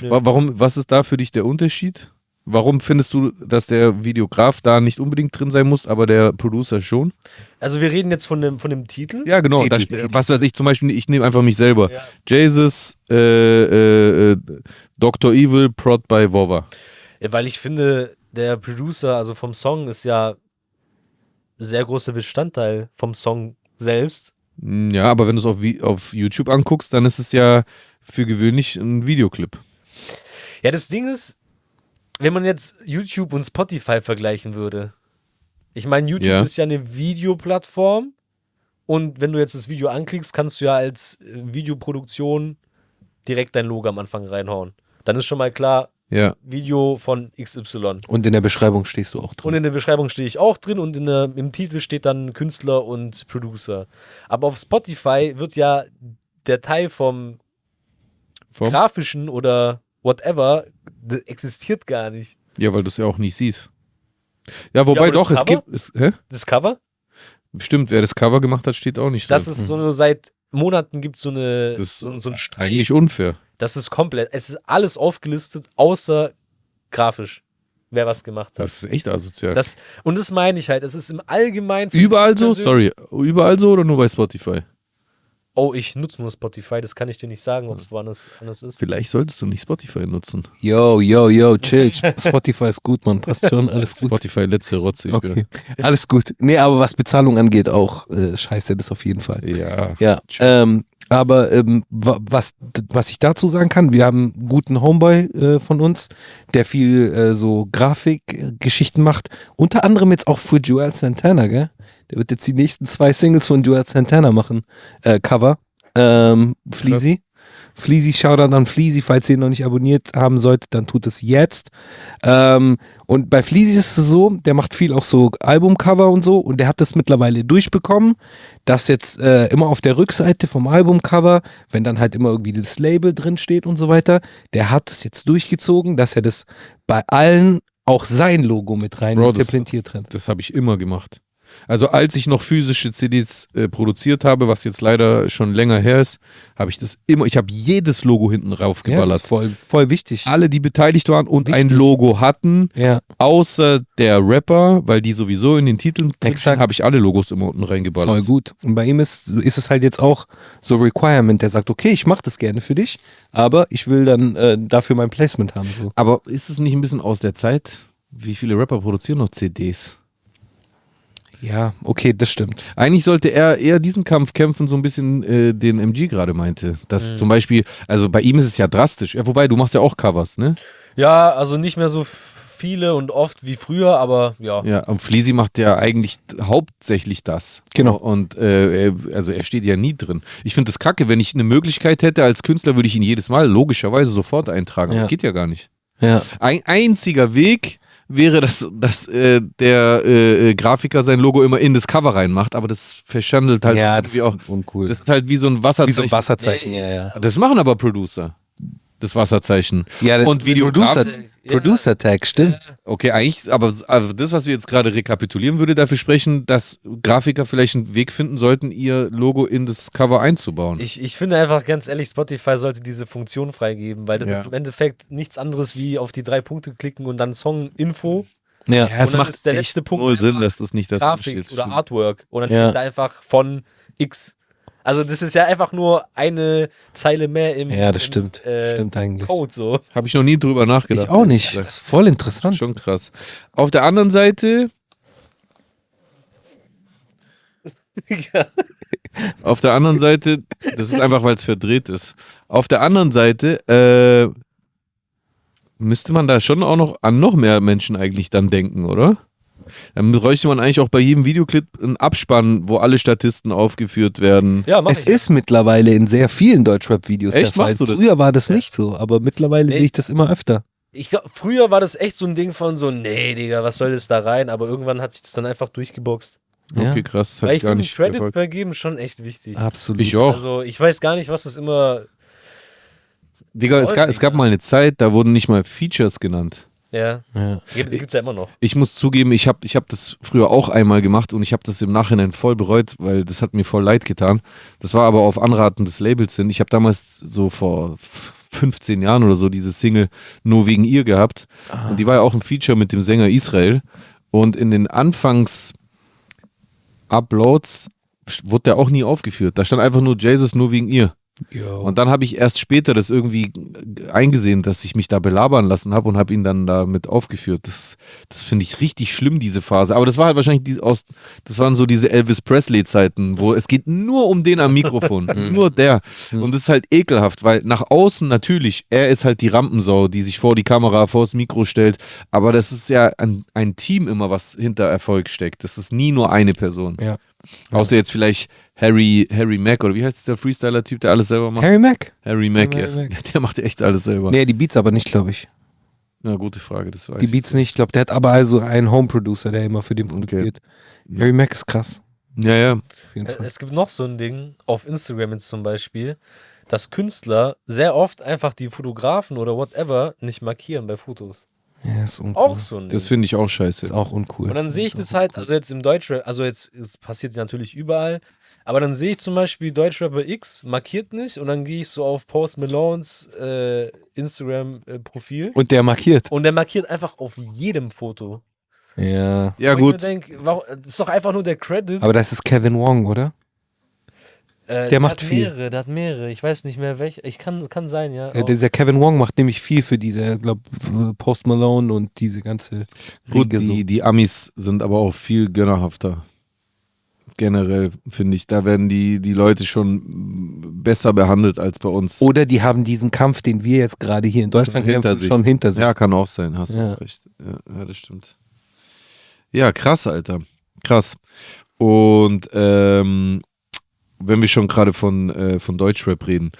Wa- Warum, was ist da für dich der Unterschied? Warum findest du, dass der Videograf da nicht unbedingt drin sein muss, aber der Producer schon? Also wir reden jetzt von dem, von dem Titel. Ja, genau. Titel, Da, ste- Titel. was weiß ich zum Beispiel, ich nehme einfach mich selber. Ja. Jesus, äh, äh, äh, Dr. Evil, Prod by Vova. Ja, weil ich finde, der Producer, also vom Song, ist ja sehr großer Bestandteil vom Song selbst. Hm, Ja, aber wenn du es auf, auf YouTube anguckst, dann ist es ja für gewöhnlich ein Videoclip. Ja, das Ding ist, wenn man jetzt YouTube und Spotify vergleichen würde. Ich meine, YouTube Ja. ist ja eine Videoplattform und wenn du jetzt das Video anklickst, kannst du ja als äh, Videoproduktion direkt dein Logo am Anfang reinhauen. Dann ist schon mal klar, Ja. Video von XY. Und in der Beschreibung stehst du auch drin. Und in der Beschreibung stehe ich auch drin und in der, im Titel steht dann Künstler und Producer. Aber auf Spotify wird ja der Teil vom Vom? grafischen oder whatever, das existiert gar nicht. Ja, weil du es ja auch nicht siehst. Ja, wobei das doch, es Cover? gibt. Es, hä? Das Cover, Stimmt, wer das Cover gemacht hat, steht auch nicht das drin. ist so eine, seit Monaten gibt so eine, Das ist so, so ein eigentlich unfair. Das ist komplett, es ist alles aufgelistet, außer grafisch, wer was gemacht hat. Das ist echt asozial. Das, und das meine ich halt, es ist im Allgemeinen. überall so? Sorry. Überall so oder nur bei Spotify? Oh, ich nutze nur Spotify, das kann ich dir nicht sagen, ob es woanders anders ist. Vielleicht solltest du nicht Spotify nutzen. Yo, yo, yo, chill. Spotify ist gut, man. Passt schon, alles gut. Spotify letzte Rotze. Ich Okay. Alles gut. Nee, aber was Bezahlung angeht, auch äh, scheiße, das auf jeden Fall. Ja. Ja, ähm, aber ähm, wa- was, was ich dazu sagen kann, wir haben einen guten Homeboy äh, von uns, der viel äh, so Grafikgeschichten macht. Unter anderem jetzt auch für Joel Santana, gell? Der wird jetzt die nächsten zwei Singles von Joel Santana machen. Äh, Cover. Ähm, Fleasy. Fleasy, Shoutout an Fleasy, falls ihr ihn noch nicht abonniert haben solltet, dann tut es jetzt. Ähm, und bei Fleasy ist es so, der macht viel auch so Albumcover und so und der hat das mittlerweile durchbekommen, dass jetzt äh, immer auf der Rückseite vom Albumcover, wenn dann halt immer irgendwie das Label drin steht und so weiter, der hat es jetzt durchgezogen, dass er das bei allen auch sein Logo mit rein Bro, das- implementiert hat. Das habe ich immer gemacht. Also als ich noch physische CDs äh, produziert habe, was jetzt leider schon länger her ist, habe ich das immer, ich habe jedes Logo hinten Ja, raufgeballert. ist voll, voll wichtig. Alle, die beteiligt waren und ein Wichtig. Logo hatten, Ja, außer der Rapper, weil die sowieso in den Titeln habe ich alle Logos immer unten reingeballert. voll gut. Und bei ihm ist, ist es halt jetzt auch so Requirement, der sagt, okay, ich mache das gerne für dich, aber ich will dann äh, dafür mein Placement haben. So. Aber ist es nicht ein bisschen aus der Zeit? Wie viele Rapper produzieren noch CDs? Ja, okay, das stimmt. Eigentlich sollte er eher diesen Kampf kämpfen, so ein bisschen äh, den MG gerade meinte. Dass Mhm. zum Beispiel, also bei ihm ist es ja drastisch. Ja, wobei, du machst ja auch Covers, ne? Ja, also nicht mehr so viele und oft wie früher, aber ja. Ja, und Fleasy macht ja eigentlich hauptsächlich das. Genau. Und äh, er, also er steht ja nie drin. Ich finde das kacke, wenn ich eine Möglichkeit hätte als Künstler, würde ich ihn jedes Mal logischerweise sofort eintragen. Ja. Aber geht ja gar nicht. Ja. Ein einziger Weg wäre, dass, dass äh, der äh, äh, Grafiker sein Logo immer in das Cover reinmacht, aber das verschandelt halt ja, das irgendwie ist auch. uncool. Das ist halt wie so ein Wasserzeichen. Wie so ein Wasserzeichen, ja, ja. Das machen aber Producer. Das Wasserzeichen. Ja, das- Und Videograf- Producer, Producer Tag, stimmt. Okay, eigentlich, aber, aber das, was wir jetzt gerade rekapitulieren, würde dafür sprechen, dass Grafiker vielleicht einen Weg finden sollten, ihr Logo in das Cover einzubauen. Ich, ich finde einfach ganz ehrlich, Spotify sollte diese Funktion freigeben, weil das Ja. im Endeffekt nichts anderes wie auf die drei Punkte klicken und dann Song-Info, Ja. ja, und dann ist der letzte Punkt null Sinn, dass das nicht das Grafik steht. oder Stimmt. Artwork und dann Ja. da einfach von X. Also das ist ja einfach nur eine Zeile mehr im, Ja, das im, stimmt. äh, stimmt eigentlich. Code so. Habe ich noch nie drüber nachgedacht. Ich auch nicht. Das ist voll interessant. Schon krass. Auf der anderen Seite. *laughs* Auf der anderen Seite, das ist einfach, weil es verdreht ist. Auf der anderen Seite äh, müsste man da schon auch noch an noch mehr Menschen eigentlich dann denken, oder? Dann bräuchte man eigentlich auch bei jedem Videoclip einen Abspann, wo alle Statisten aufgeführt werden. Ja, mach Es ich. ist mittlerweile in sehr vielen Deutschrap-Videos der Fall. Machst du das? Früher war das nicht so, aber mittlerweile Nee. sehe ich das immer öfter. Ich glaub, früher war das echt so ein Ding von so, nee, Digga, was soll das da rein? Aber irgendwann hat sich das dann einfach durchgeboxt. Ja. Okay, krass. Das Weil ich finde Credit verfolgt. vergeben schon echt wichtig. Absolut. Ich auch. Also ich weiß gar nicht, was das immer. Digga, es gab, es gab Digga. mal eine Zeit, da wurden nicht mal Features genannt. Ja, Ja. das gibt's ja immer noch. Ich muss zugeben, ich habe ich hab das früher auch einmal gemacht und ich habe das im Nachhinein voll bereut, weil das hat mir voll leid getan. Das war aber auf Anraten des Labels hin. Ich habe damals so vor f- 15 Jahren oder so diese Single nur wegen ihr gehabt. Und die war ja auch ein Feature mit dem Sänger Israel. Und in den Anfangs-Uploads wurde der auch nie aufgeführt. Da stand einfach nur Jesus nur wegen ihr. Ja. Und dann habe ich erst später das irgendwie eingesehen, dass ich mich da belabern lassen habe und habe ihn dann damit aufgeführt. Das, das finde ich richtig schlimm, diese Phase. Aber das war halt wahrscheinlich die, aus, das waren so diese Elvis Presley-Zeiten, wo es geht nur um den am Mikrofon. *laughs* nur der. Und das ist halt ekelhaft, weil nach außen natürlich, er ist halt die Rampensau, die sich vor die Kamera, vor das Mikro stellt. Aber das ist ja ein, ein Team immer, was hinter Erfolg steckt. Das ist nie nur eine Person. Ja. Außer jetzt vielleicht Harry, Harry Mack oder wie heißt der Freestyler-Typ, der alles selber macht? Harry Mack? Harry Mack, Harry ja. Mack. *laughs* Der macht echt alles selber. Nee, die Beats aber nicht, glaube ich. Na, gute Frage, das weiß Die ich. Beats nicht. Ich glaube, der hat aber also einen Home-Producer, der immer für den produziert. Harry Mack ist krass. Ja, ja. Auf jeden Äh, Fall. Es gibt noch so ein Ding, auf Instagram jetzt zum Beispiel, dass Künstler sehr oft einfach die Fotografen oder whatever nicht markieren bei Fotos. Ja, ist uncool. Auch so ein. Das finde ich auch scheiße. ist auch uncool. Und dann sehe ich das halt, also jetzt im Deutschrap, also jetzt, es passiert natürlich überall, aber dann sehe ich zum Beispiel Deutschrapper X markiert nicht und dann gehe ich so auf Post Malones äh, Instagram-Profil Und der markiert. und der markiert einfach auf jedem Foto. Ja. ja, Wo gut. Ich mir denk, warum, das ist doch einfach nur der Credit. Aber das ist Kevin Wong, oder? Äh, der macht hat viel. mehrere, der hat mehrere. Ich weiß nicht mehr welche. Ich kann, kann sein, ja. Ja, dieser Kevin Wong macht nämlich viel für diese, glaube Post Malone und diese ganze Gut, Riege so. die, die Amis sind aber auch viel gönnerhafter. Generell, finde ich. Da werden die, die Leute schon besser behandelt als bei uns. Oder die haben diesen Kampf, den wir jetzt gerade hier in Deutschland hinter kämpfen, sich. schon hinter sich. Ja, kann auch sein, hast Ja. du recht. Ja, ja, das stimmt. Ja, krass, Alter. Krass. Und ähm, wenn wir schon gerade von, äh, von Deutschrap reden,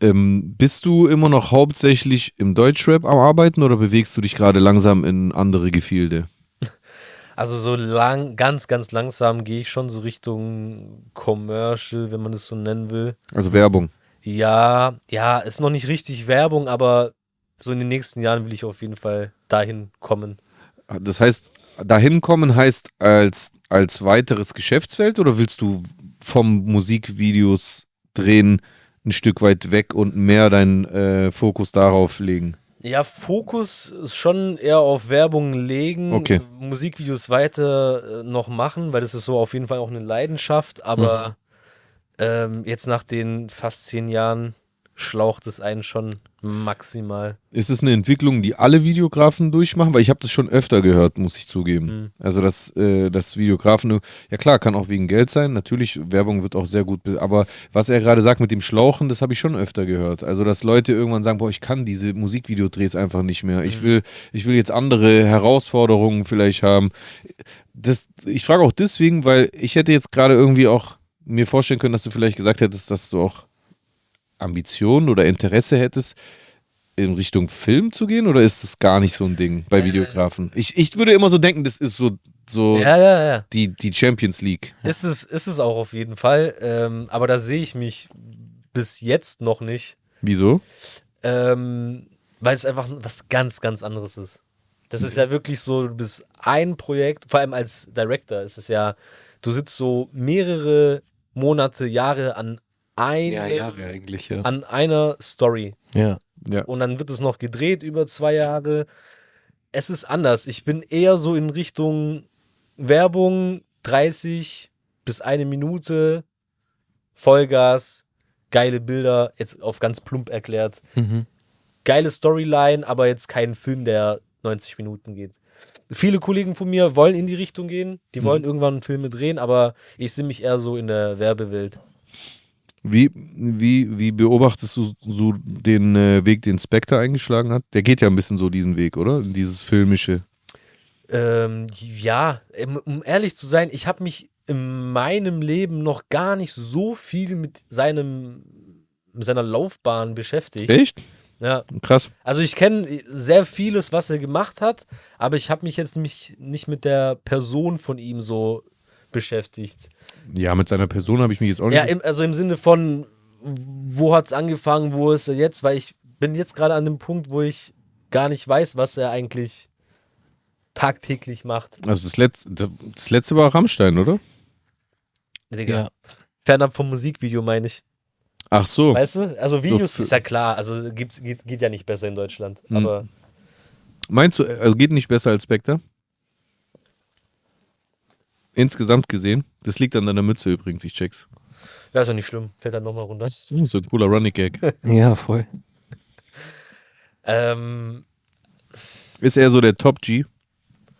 ähm, bist du immer noch hauptsächlich im Deutschrap am Arbeiten oder bewegst du dich gerade langsam in andere Gefilde? *laughs* Also so lang, ganz, ganz langsam gehe ich schon so Richtung Commercial, wenn man es so nennen will. Also Werbung. Ja, ja, ist noch nicht richtig Werbung, aber so in den nächsten Jahren will ich auf jeden Fall dahin kommen. Das heißt, dahin kommen heißt als, als weiteres Geschäftsfeld oder willst du vom Musikvideos drehen ein Stück weit weg und mehr deinen äh, Fokus darauf legen? Ja, Fokus ist schon eher auf Werbung legen, Okay. Musikvideos weiter äh, noch machen, weil das ist so auf jeden Fall auch eine Leidenschaft, aber ähm, jetzt nach den fast zehn Jahren schlaucht es einen schon maximal. Ist es eine Entwicklung, die alle Videografen durchmachen? Weil ich habe das schon öfter gehört, muss ich zugeben. Mhm. Also, dass, äh, dass Videografen, ja klar, kann auch wegen Geld sein. Natürlich, Werbung wird auch sehr gut, be- aber was er gerade sagt mit dem Schlauchen, das habe ich schon öfter gehört. Also, dass Leute irgendwann sagen, boah, ich kann diese Musikvideodrehs einfach nicht mehr. Ich, will, ich will jetzt andere Herausforderungen vielleicht haben. Das, ich frage auch deswegen, weil ich hätte jetzt gerade irgendwie auch mir vorstellen können, dass du vielleicht gesagt hättest, dass du auch Ambitionen oder Interesse hättest, in Richtung Film zu gehen oder ist das gar nicht so ein Ding bei Videografen? Ich, ich würde immer so denken, das ist so, so Ja, ja, ja. die, die Champions League. Ist es, ist es auch auf jeden Fall. Ähm, aber da sehe ich mich bis jetzt noch nicht, Wieso? ähm, weil es einfach was ganz, ganz anderes ist. Das ist ja wirklich so, du bist ein Projekt, vor allem als Director ist es ja, du sitzt so mehrere Monate, Jahre an, ein, Ja, Jahre eigentlich, ja. an einer Story. ja. Ja. Und dann wird es noch gedreht über zwei Jahre. Es ist anders. Ich bin eher so in Richtung Werbung 30 bis eine Minute, Vollgas, geile Bilder, jetzt auf ganz plump erklärt. Mhm. Geile Storyline, aber jetzt kein Film, der 90 Minuten geht. Viele Kollegen von mir wollen in die Richtung gehen, die wollen irgendwann Filme drehen, aber ich sehe mich eher so in der Werbewelt. Wie, wie, wie beobachtest du so den äh, Weg, den Spectre eingeschlagen hat? Der geht ja ein bisschen so diesen Weg, oder? Dieses filmische. Ähm, ja, um um ehrlich zu sein, ich habe mich in meinem Leben noch gar nicht so viel mit seinem mit seiner Laufbahn beschäftigt. Echt? Ja, Krass. also ich kenne sehr vieles, was er gemacht hat, aber ich habe mich jetzt mich nicht mit der Person von ihm so beschäftigt. Ja, mit seiner Person habe ich mich jetzt auch nicht. Ja, im, also im Sinne von, wo hat es angefangen, wo ist er jetzt? Weil ich bin jetzt gerade an dem Punkt, wo ich gar nicht weiß, was er eigentlich tagtäglich macht. also das letzte, das letzte war Rammstein, oder? Digga. Ja. Fernab vom Musikvideo meine ich. Ach so. Weißt du? Also Videos für- ist ja klar, also gibt, geht, geht ja nicht besser in Deutschland. Hm. Aber Meinst du, also geht nicht besser als Spectre? Insgesamt gesehen. Das liegt an deiner Mütze übrigens, ich check's. Ja, ist ja nicht schlimm. Fällt dann nochmal runter. So ein cooler Running Gag. *laughs* Ja, voll. Ähm, Ist er so der Top G?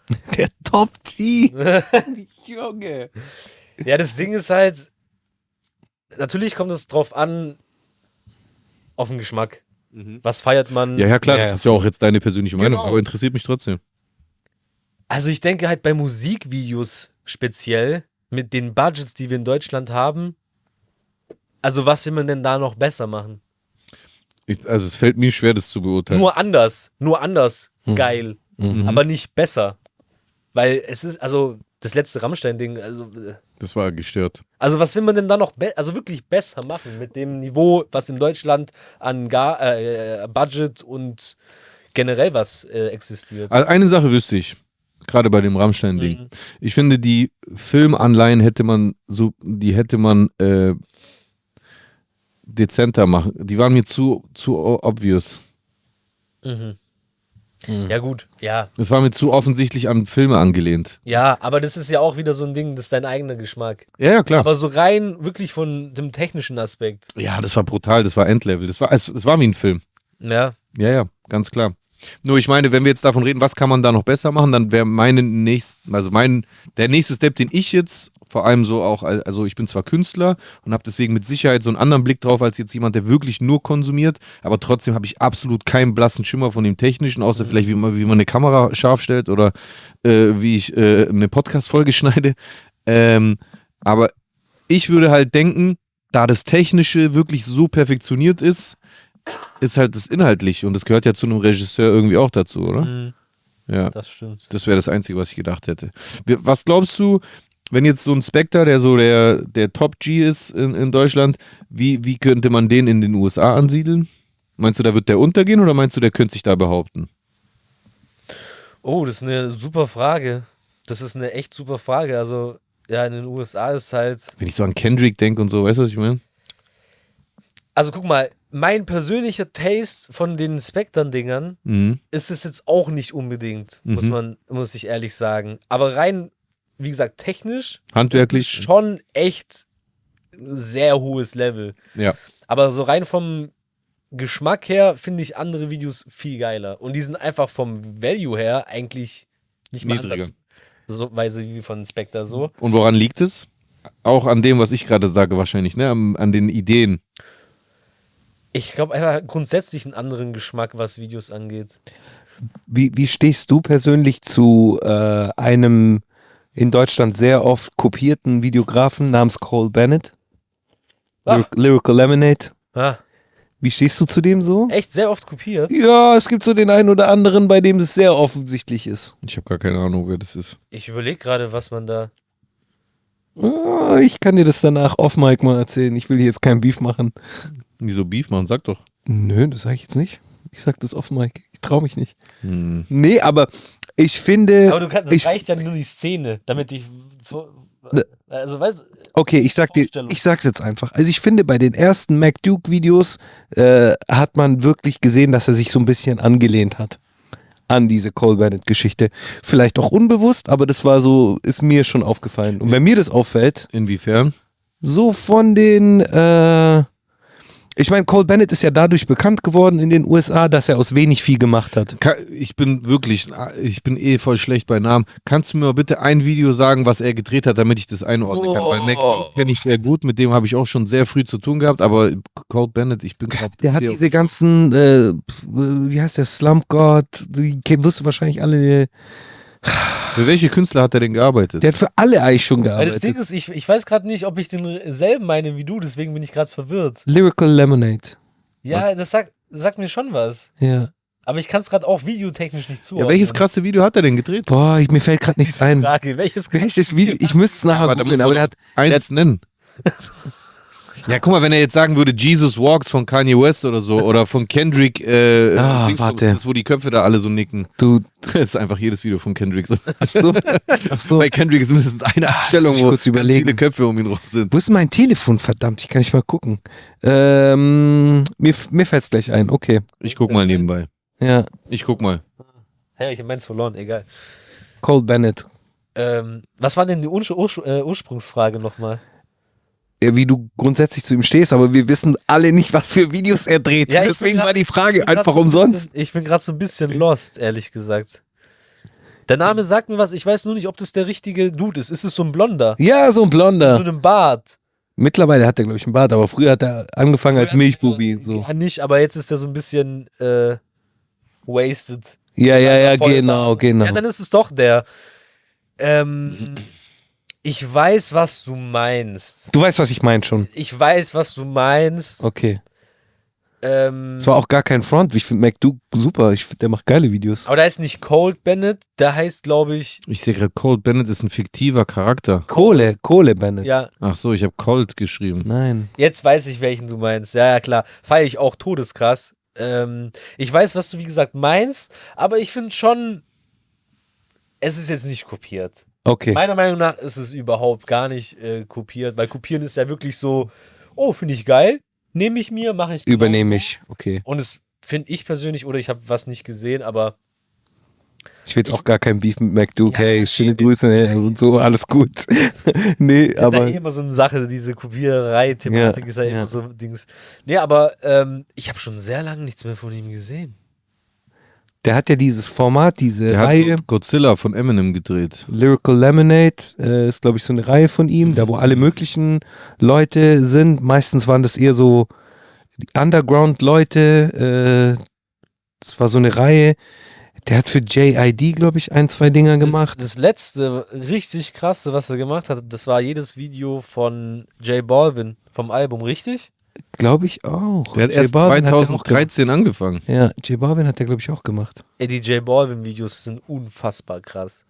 *laughs* Der Top G. *laughs* Junge. ja, das Ding ist halt, natürlich kommt es drauf an, auf den Geschmack. Was feiert man? Ja, ja, klar, Ja, das ja, ist ja auch jetzt deine persönliche Meinung, Genau. aber interessiert mich trotzdem. Also ich denke halt bei Musikvideos speziell, mit den Budgets, die wir in Deutschland haben, also was will man denn da noch besser machen? Ich, also es fällt mir schwer, das zu beurteilen. Nur anders, nur anders Hm. geil, Mhm. aber nicht besser. Weil es ist, also das letzte Rammstein-Ding, also, äh, Das war gestört. also was will man denn da noch, also wirklich besser machen mit dem Niveau, was in Deutschland an Gar äh, Budget und generell was äh, existiert? Also eine Sache wüsste ich, gerade bei dem Rammstein-Ding. Mhm. Ich finde, die Filmanleihen hätte man so, die hätte man äh, dezenter machen. Die waren mir zu, zu obvious. Mhm. Ja gut, ja, Es war mir zu offensichtlich an Filme angelehnt. ja, aber das ist ja auch wieder so ein Ding, das ist dein eigener Geschmack. Ja, ja, klar. Aber so rein wirklich von dem technischen Aspekt. ja, das war brutal, das war Endlevel. Das war, es, es war wie ein Film. Ja. Ja, ja, ganz klar. Nur ich meine, wenn wir jetzt davon reden, was kann man da noch besser machen, dann wäre meine nächste, also mein, der nächste Step, den ich jetzt vor allem so auch, al- also ich bin zwar Künstler und habe deswegen mit Sicherheit so einen anderen Blick drauf als jetzt jemand, der wirklich nur konsumiert, aber trotzdem habe ich absolut keinen blassen Schimmer von dem Technischen, außer vielleicht wie man, wie man eine Kamera scharf stellt oder äh, wie ich äh, eine Podcast-Folge *laughs* schneide. Ähm, aber ich würde halt denken, da das Technische wirklich so perfektioniert ist, ist halt das Inhaltliche und das gehört ja zu einem Regisseur irgendwie auch dazu, oder? Mhm, Ja, das stimmt. das wäre das Einzige, was ich gedacht hätte. Was glaubst du, wenn jetzt so ein Spectre, der so der, der Top-G ist in, in Deutschland, wie, wie könnte man den in den USA ansiedeln? Meinst du, da wird der untergehen oder meinst du, der könnte sich da behaupten? Oh, das ist eine super Frage. Das ist eine echt super Frage. Also, ja, in den USA ist halt. Wenn ich so an Kendrick denke und so, weißt du, was ich meine? Also, guck mal, mein persönlicher Taste von den Spectern-Dingern Mhm. ist es jetzt auch nicht unbedingt, muss Mhm. man, muss ich ehrlich sagen. Aber rein, wie gesagt, technisch Handwerklich? schon echt sehr hohes Level. Ja. Aber so rein vom Geschmack her finde ich andere Videos viel geiler. Und die sind einfach vom Value her eigentlich nicht Niedriger. so Weise wie von Spectre so. Und woran liegt es? Auch an dem, was ich gerade sage, wahrscheinlich, ne? An, an den Ideen. Ich glaube einfach grundsätzlich einen anderen Geschmack, was Videos angeht. Wie, wie stehst du persönlich zu äh, einem in Deutschland sehr oft kopierten Videografen namens Cole Bennett? Ah. Lyric- Lyrical Lemonade. Ah, Wie stehst du zu dem so? echt sehr oft kopiert. Ja, es gibt so den einen oder anderen, bei dem es sehr offensichtlich ist. Ich habe gar keine Ahnung, wer das ist. Ich überlege gerade, was man da. Ah, Ich kann dir das danach off-Mic mal erzählen. Ich will hier jetzt kein Beef machen. Wieso Beef machen? Sag doch. Nö, das sage ich jetzt nicht. Ich sag das off-Mic. Ich traue mich nicht. Hm. Nee, aber ich finde. Aber du kannst, das ich, reicht ja nur die Szene, damit ich. vor- Ne. Also, weißt Okay, ich sag dir, ich sag's jetzt einfach. Also ich finde, bei den ersten Mac Duke Videos äh, hat man wirklich gesehen, dass er sich so ein bisschen angelehnt hat an diese Cole Bennett Geschichte. Vielleicht auch unbewusst, aber das war so, ist mir schon aufgefallen. Und wenn mir das auffällt, Inwiefern? so von den, äh, ich meine, Cole Bennett ist ja dadurch bekannt geworden in den USA, dass er aus wenig viel gemacht hat. Ich bin wirklich, ich bin eh voll schlecht bei Namen. Kannst du mir mal bitte ein Video sagen, was er gedreht hat, damit ich das einordnen kann? Weil Mac kenne ich sehr gut, mit dem habe ich auch schon sehr früh zu tun gehabt, aber Code Bennett, ich bin gerade. Der hat diese ganzen, äh, wie heißt der, Slump God, die wirst du wahrscheinlich alle, Für welche Künstler hat er denn gearbeitet? der hat für alle eigentlich schon Weil das Ding gearbeitet. ist, ich, ich weiß gerade nicht, ob ich denselben meine wie du, deswegen bin ich gerade verwirrt. Lyrical Lemonade. Ja, das sagt, das sagt mir schon was. Ja. Aber ich kann es gerade auch videotechnisch nicht ja, zuordnen. welches krasse Video hat er denn gedreht? Boah, ich, mir fällt gerade nichts ein. Frage, welches Welches Video? Ich müsste es nachher Aber da googeln, aber der hat, Eins nennen. *laughs* Ja, guck mal, wenn er jetzt sagen würde, Jesus Walks von Kanye West oder so, oder von Kendrick, äh, Ah, Dingsbums, warte. das, wo die Köpfe da alle so nicken. du, *laughs* Das ist einfach jedes Video von Kendrick so. hast du, ach so. Bei Kendrick ist mindestens eine Einstellung, ich wo kurz ganz überlegen. viele Köpfe um ihn rum sind. Wo ist mein Telefon? Verdammt, ich kann nicht mal gucken. Ähm, mir mir fällt es gleich ein, okay. Ich guck mal nebenbei. Ja, Ich guck mal. Hä, ich hab meins verloren, egal. Cole Bennett. Ähm, was war denn die Ur Ur äh, Ursprungsfrage nochmal? Äh, wie du grundsätzlich zu ihm stehst, aber wir wissen alle nicht, was für Videos er dreht. Ja, Deswegen grad- war die Frage einfach so umsonst. Bisschen, ich bin gerade so ein bisschen lost, ehrlich gesagt. Der Name sagt mir was, ich weiß nur nicht, ob das der richtige Dude ist. Ist es so ein Blonder? Ja, so ein Blonder. so einem Bart. Mittlerweile hat er, glaube ich, einen Bart, aber früher hat er angefangen als Milchbubi. So. Ja, nicht, aber jetzt ist er so ein bisschen äh, wasted. Ja, ja, ja, genau, genau. Ja, dann ist es doch der. Ähm, *clears throat* ich weiß, was du meinst. Du weißt, was ich meine schon. Ich weiß, was du meinst. Okay. Ähm, Es war auch gar kein Front. Ich finde MacDo super. Ich find, der macht geile Videos. aber da ist nicht Cold Bennett, der heißt, glaube ich, Ich sehe gerade, Cold Bennett ist ein fiktiver Charakter. Kohle, Kohle, Bennett. ja, Ach so, ich habe Cold geschrieben. Nein. Jetzt weiß ich, welchen du meinst. Ja, ja, klar. Feiere ich auch todeskrass. Ähm, ich weiß, was du, wie gesagt, meinst, aber ich finde schon, es ist jetzt nicht kopiert. Okay. Meiner Meinung nach ist es überhaupt gar nicht äh, kopiert, weil kopieren ist ja wirklich so, oh, finde ich geil, nehme ich mir, mache ich. Übernehme ich. Okay. Und es finde ich persönlich, oder ich habe was nicht gesehen, aber Ich will jetzt auch gar kein Beef mit MacDo. Ja, hey, schöne Grüße ne, und so, alles gut. *laughs* nee, aber aber. ist ja eh immer so eine Sache, diese Kopiererei-Thematik Ja, ist ja immer ja. so Dings. Nee, aber ähm, ich habe schon sehr lange nichts mehr von ihm gesehen. Der hat ja dieses Format, diese Der Reihe. hat Godzilla von Eminem gedreht. Lyrical Lemonade äh, ist, glaube ich, so eine Reihe von ihm, da wo alle möglichen Leute sind. Meistens waren das eher so die Underground-Leute. Äh, das war so eine Reihe. Der hat für JID, glaube ich, ein, zwei Dinger gemacht. Das, das letzte richtig krasse, was er gemacht hat, das war jedes Video von J Balvin vom Album, richtig? Glaube ich auch. Der hat J erst Balvin hat der auch gemacht. 2013 angefangen. Ja, J Balvin hat der, glaube ich, auch gemacht. Ey, die J Balvin Videos sind unfassbar krass.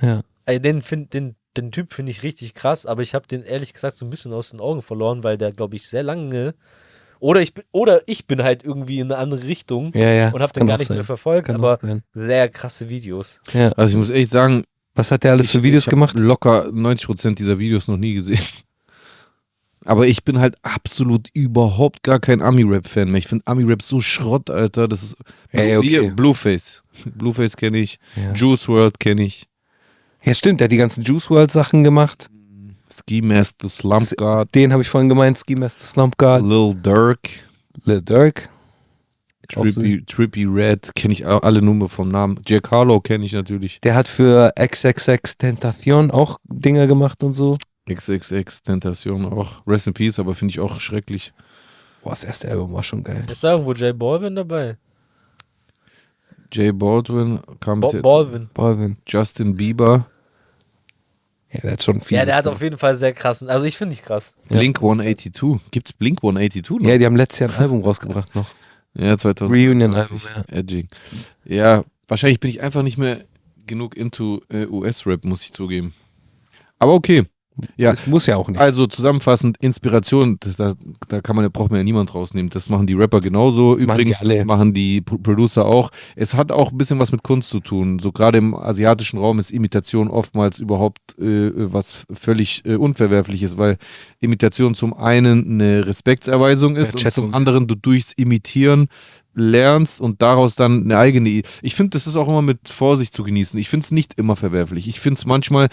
Ja. Ey, den, find, den, den Typ finde ich richtig krass, aber ich habe den ehrlich gesagt so ein bisschen aus den Augen verloren, weil der, glaube ich, sehr lange. Oder ich, bin, oder ich bin halt irgendwie in eine andere Richtung Ja, ja. und habe den gar nicht sein. mehr verfolgt, aber sehr krasse Videos. Ja. Also ich muss echt sagen, Was hat der alles ich, für Videos gemacht? locker 90% dieser Videos noch nie gesehen. Aber ich bin halt absolut überhaupt gar kein Ami-Rap-Fan mehr. Ich finde Ami-Rap so Schrott, Alter. Das ist Ey, okay. Blueface. *laughs* Blueface kenne ich. Ja. Juice World kenne ich. ja, stimmt, der hat die ganzen Juice World Sachen gemacht. Ski Mask, The Slump God, Den habe ich vorhin gemeint, Ski Master Slump Guard, Lil Durk, Lil Durk. Auch Trippy, Trippy Red, kenne ich alle Nummer vom Namen. Jack Harlow kenne ich natürlich. Der hat für XXX Tentation auch Dinger gemacht und so. XXX Tentation auch. Rest in Peace, aber finde ich auch schrecklich. Boah, das erste Album war schon geil. Ist da irgendwo J Balvin dabei? Jay Baldwin kam Bo mit Balvin. Balvin. Justin Bieber, Ja, der hat schon viel. Ja, der hat auf jeden Fall sehr krassen. Also ich finde ich krass. Ja. Blink 182. Gibt's Blink 182 noch? Ja, die haben letztes Jahr ein Album rausgebracht noch. Ja, 2000. Reunion-Album, Edging. Ja, wahrscheinlich bin ich einfach nicht mehr genug into äh, US-Rap, muss ich zugeben. Aber okay. Ja, Das muss ja auch nicht. also zusammenfassend, Inspiration, das, da, da kann man, braucht man ja niemand rausnehmen. Das machen die Rapper genauso. Das machen die Übrigens machen die Pro- Producer auch. Es hat auch ein bisschen was mit Kunst zu tun. So gerade im asiatischen Raum ist Imitation oftmals überhaupt äh, was völlig äh, Unverwerfliches, weil Imitation zum einen eine Respektserweisung ist und zum anderen du durchs Imitieren lernst und daraus dann eine eigene. Ich finde, das ist auch immer mit Vorsicht zu genießen. Ich finde es nicht immer verwerflich. Ich finde es manchmal.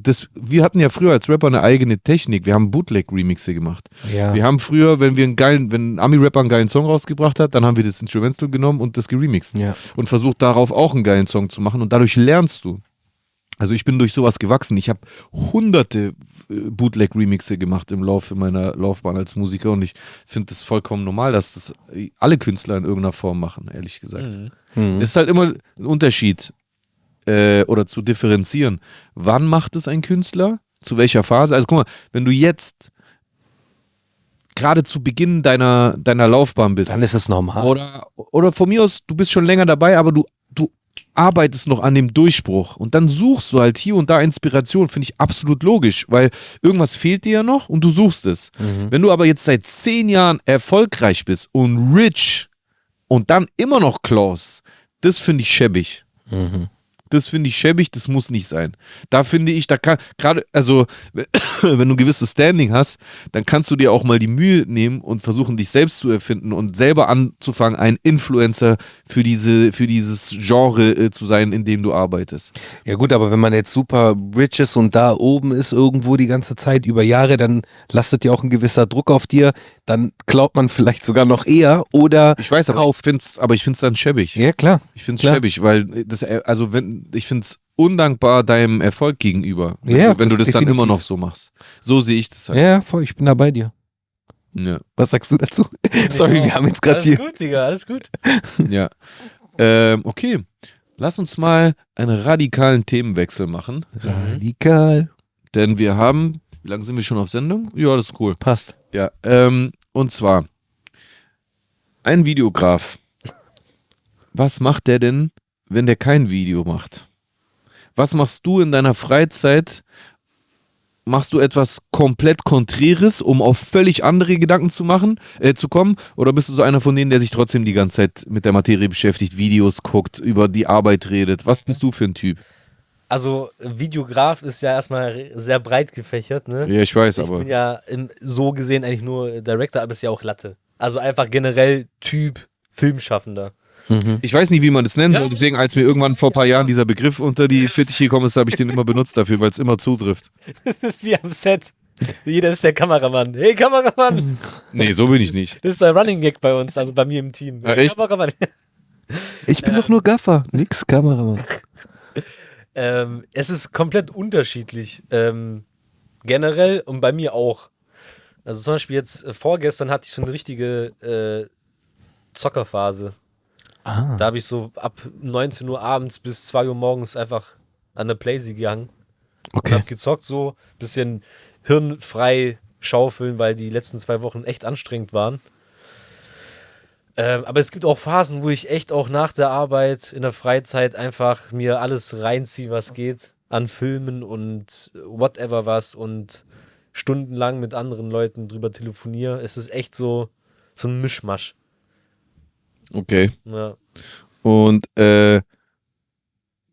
Das, wir hatten ja früher als Rapper eine eigene Technik. Wir haben Bootleg-Remixe gemacht. ja. Wir haben früher, wenn wir einen geilen, wenn ein Ami-Rapper einen geilen Song rausgebracht hat, dann haben wir das Instrumental genommen und das geremixed. ja. Und versucht darauf auch einen geilen Song zu machen und dadurch lernst du. Also ich bin durch sowas gewachsen. Ich habe hunderte äh, Bootleg-Remixe gemacht im Laufe meiner Laufbahn als Musiker und ich finde das vollkommen normal, dass das äh, alle Künstler in irgendeiner Form machen, ehrlich gesagt. Mhm. Hm. Es ist halt immer ein Unterschied äh, oder zu differenzieren. Wann macht es ein Künstler? Zu welcher Phase? Also guck mal, wenn du jetzt gerade zu Beginn deiner, deiner Laufbahn bist Dann ist es normal. oder, oder von mir aus, du bist schon länger dabei, aber du, du arbeitest noch an dem Durchbruch und dann suchst du halt hier und da Inspiration, finde ich absolut logisch, weil irgendwas fehlt dir ja noch und du suchst es. Mhm. Wenn du aber jetzt seit zehn Jahren erfolgreich bist und rich und dann immer noch Klaus, das finde ich schäbig. Mhm. Das finde ich schäbig, das muss nicht sein. Da finde ich, da kann gerade, also *coughs* wenn du ein gewisses Standing hast, dann kannst du dir auch mal die Mühe nehmen und versuchen, dich selbst zu erfinden und selber anzufangen, ein Influencer für diese, für dieses Genre äh, zu sein, in dem du arbeitest. Ja gut, aber wenn man jetzt super rich ist und da oben ist irgendwo die ganze Zeit über Jahre, dann lastet ja auch ein gewisser Druck auf dir. Dann klaut man vielleicht sogar noch eher oder Ich weiß, aber ich finde es dann schäbig. ja klar. Ich finde es schäbig, weil das, äh, also wenn, ich finde es undankbar deinem Erfolg gegenüber, wenn, Ja, du, wenn du das das dann immer noch so machst. So sehe ich das halt. Ja, voll, ich bin da bei dir. Ja. Was sagst du dazu? *laughs* Sorry, wir haben jetzt gerade alles hier. gut, Digga, alles gut. *laughs* ja. Ähm, okay. Lass uns mal einen radikalen Themenwechsel machen. Radikal. Denn wir haben, wie lange sind wir schon auf Sendung? Ja, das ist cool. Passt. Ja, ähm, und zwar ein Videograf. Was macht der denn, wenn der kein Video macht? Was machst du in deiner Freizeit? Machst du etwas komplett Konträres, um auf völlig andere Gedanken zu machen, äh, zu kommen? Oder bist du so einer von denen, der sich trotzdem die ganze Zeit mit der Materie beschäftigt, Videos guckt, über die Arbeit redet? Was bist du für ein Typ? Also, Videograf ist ja erstmal sehr breit gefächert, ne? Ja, ich weiß, Ich aber. bin ja im, so gesehen eigentlich nur Director, aber ist ja auch Latte. Also einfach generell Typ Filmschaffender. Ich weiß nicht, wie man das nennen Ja. soll, deswegen, als mir irgendwann vor ein paar Jahren dieser Begriff unter die Fittiche gekommen ist, habe ich den immer benutzt dafür, weil es immer zutrifft. *laughs* Das ist wie am Set. Jeder ist der Kameramann. Hey, Kameramann! Nee, so bin ich nicht. Das ist ein Running Gag bei uns, also bei mir im Team. Ja, echt? Kameramann. *laughs* Ich bin doch nur Gaffer. Nix Kameramann. *laughs* Ähm, es ist komplett unterschiedlich. Ähm, generell und bei mir auch. Also zum Beispiel jetzt äh, vorgestern hatte ich so eine richtige äh, Zockerphase. Ah. Da habe ich so ab 19 Uhr abends bis 2 Uhr morgens einfach an der Playsee gehangen und Okay. habe gezockt, so bisschen hirnfrei schaufeln, weil die letzten zwei Wochen echt anstrengend waren. Ähm, aber es gibt auch Phasen, wo ich echt auch nach der Arbeit in der Freizeit einfach mir alles reinziehe, was geht, an Filmen und whatever was und stundenlang mit anderen Leuten drüber telefoniere. Es ist echt so, so ein Mischmasch. Okay. Ja. Und äh,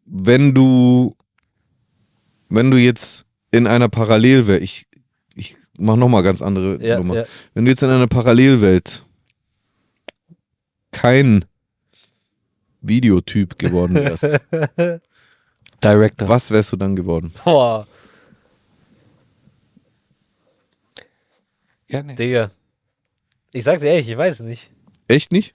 wenn du, wenn du jetzt in einer Parallelwelt, ich, ich mach nochmal ganz andere Ja, Nummer. ja. Wenn du jetzt in einer Parallelwelt kein Videotyp geworden wärst, *laughs* Director. was wärst du dann geworden? Boah, Ja, nee. Digga. Ich sag's dir ehrlich, ich weiß nicht. Echt nicht?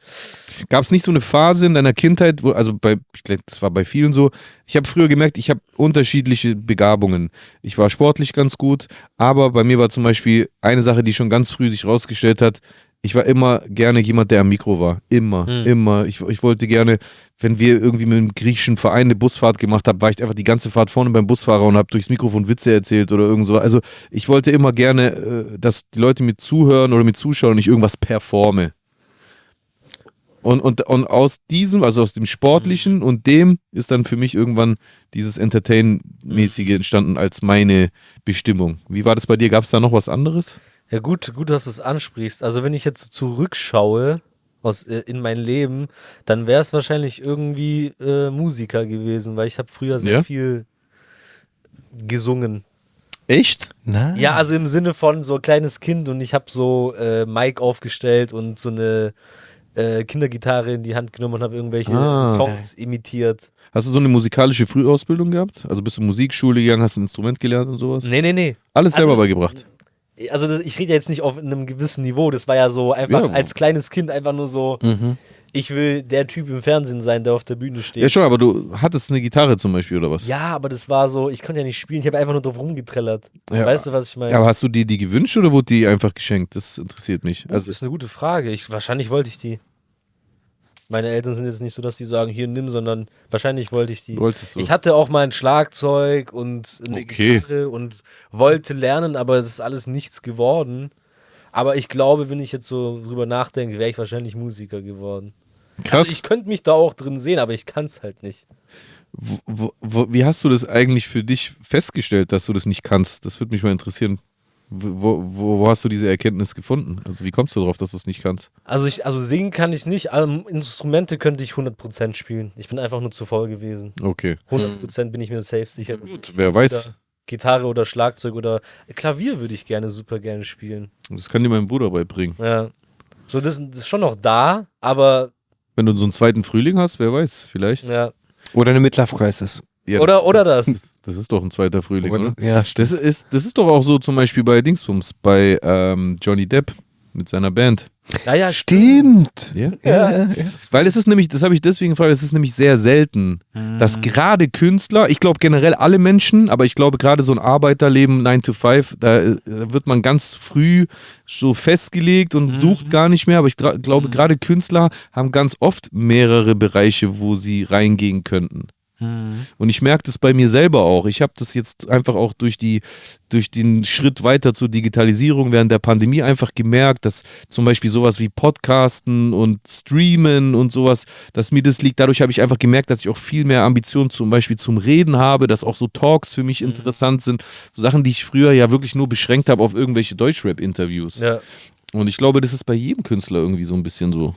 Gab es nicht so eine Phase in deiner Kindheit, wo, also bei, ich glaube, das war bei vielen so, ich habe früher gemerkt, ich habe unterschiedliche Begabungen. Ich war sportlich ganz gut, aber bei mir war zum Beispiel eine Sache, die schon ganz früh sich rausgestellt hat, ich war immer gerne jemand, der am Mikro war. Immer, Hm. immer. Ich, ich wollte gerne, wenn wir irgendwie mit einem griechischen Verein eine Busfahrt gemacht haben, war ich einfach die ganze Fahrt vorne beim Busfahrer und habe durchs Mikrofon Witze erzählt oder irgend so. Also ich wollte immer gerne, äh, dass die Leute mir zuhören oder mir zuschauen und ich irgendwas performe. Und, und, und aus diesem, also aus dem Sportlichen und dem ist dann für mich irgendwann dieses Entertain-mäßige entstanden als meine Bestimmung. Wie war das bei dir? Gab es da noch was anderes? Ja, gut, gut, dass du es ansprichst. Also, wenn ich jetzt zurückschaue aus, äh, in mein Leben, dann wäre es wahrscheinlich irgendwie äh, Musiker gewesen, weil ich habe früher sehr Ja? viel gesungen. Echt? Nein. Ja, also im Sinne von so kleines Kind und ich habe so äh, Mic aufgestellt und so eine äh, Kindergitarre in die Hand genommen und habe irgendwelche Ah. Songs imitiert. Hast du so eine musikalische Frühausbildung gehabt? Also bist du Musikschule gegangen, hast ein Instrument gelernt und sowas? Nee, nee, nee. Alles selber Also- beigebracht. Also ich rede ja jetzt nicht auf einem gewissen Niveau. Das war ja so einfach Ja. als kleines Kind einfach nur so, Mhm. Ich will der Typ im Fernsehen sein, der auf der Bühne steht. Ja, schon, aber du hattest eine Gitarre zum Beispiel oder was? Ja, aber das war so, ich konnte ja nicht spielen, ich habe einfach nur drauf rumgetrellert. Ja. Weißt du, was ich meine? Ja, aber hast du die die gewünscht oder wurde die einfach geschenkt? Das interessiert mich. das Also, ist eine gute Frage. Ich, wahrscheinlich wollte ich die. Meine Eltern sind jetzt nicht so, dass die sagen, hier nimm, sondern wahrscheinlich wollte ich die. wolltest du? Ich hatte auch mal ein Schlagzeug und eine Okay. Gitarre und wollte lernen, aber es ist alles nichts geworden. Aber ich glaube, wenn ich jetzt so drüber nachdenke, wäre ich wahrscheinlich Musiker geworden. Krass. Also ich könnte mich da auch drin sehen, aber ich kann es halt nicht. Wo, wo, wie hast du das eigentlich für dich festgestellt, dass du das nicht kannst? Das würde mich mal interessieren. Wo, wo, hast du diese Erkenntnis gefunden? Also wie kommst du darauf, dass du es nicht kannst? Also, ich, also singen kann ich nicht, aber Instrumente könnte ich 100% spielen. Ich bin einfach nur zu faul gewesen. Okay. 100% bin ich mir safe sicher. Gut, wer weiß. Gitarre oder Schlagzeug oder Klavier würde ich gerne super gerne spielen. Das kann dir mein Bruder beibringen. Ja. So, das, das ist schon noch da, aber Wenn du so einen zweiten Frühling hast, wer weiß, vielleicht. ja. Oder eine Midlife Crisis. Ja, Oder, oder das. Das ist doch ein zweiter Frühling, oder? Ja, Das ist, das ist doch auch so zum Beispiel bei Dingsbums, bei ähm, Johnny Depp mit seiner Band. Ja, ja, Stimmt. Ja? Ja, ja. Weil es ist nämlich, das habe ich deswegen gefragt, es ist nämlich sehr selten, dass gerade Künstler, ich glaube generell alle Menschen, aber ich glaube gerade so ein Arbeiterleben 9 to 5, da äh, wird man ganz früh so festgelegt und sucht gar nicht mehr, aber ich glaube gerade Künstler haben ganz oft mehrere Bereiche, wo sie reingehen könnten. Und ich merke das bei mir selber auch. Ich habe das jetzt einfach auch durch, die, durch den Schritt weiter zur Digitalisierung während der Pandemie einfach gemerkt, dass zum Beispiel sowas wie Podcasten und Streamen und sowas, dass mir das liegt. Dadurch habe ich einfach gemerkt, dass ich auch viel mehr Ambitionen zum Beispiel zum Reden habe, dass auch so Talks für mich interessant sind. So Sachen, die ich früher ja wirklich nur beschränkt habe auf irgendwelche Deutschrap-Interviews. Ja. Und ich glaube, das ist bei jedem Künstler irgendwie so ein bisschen so.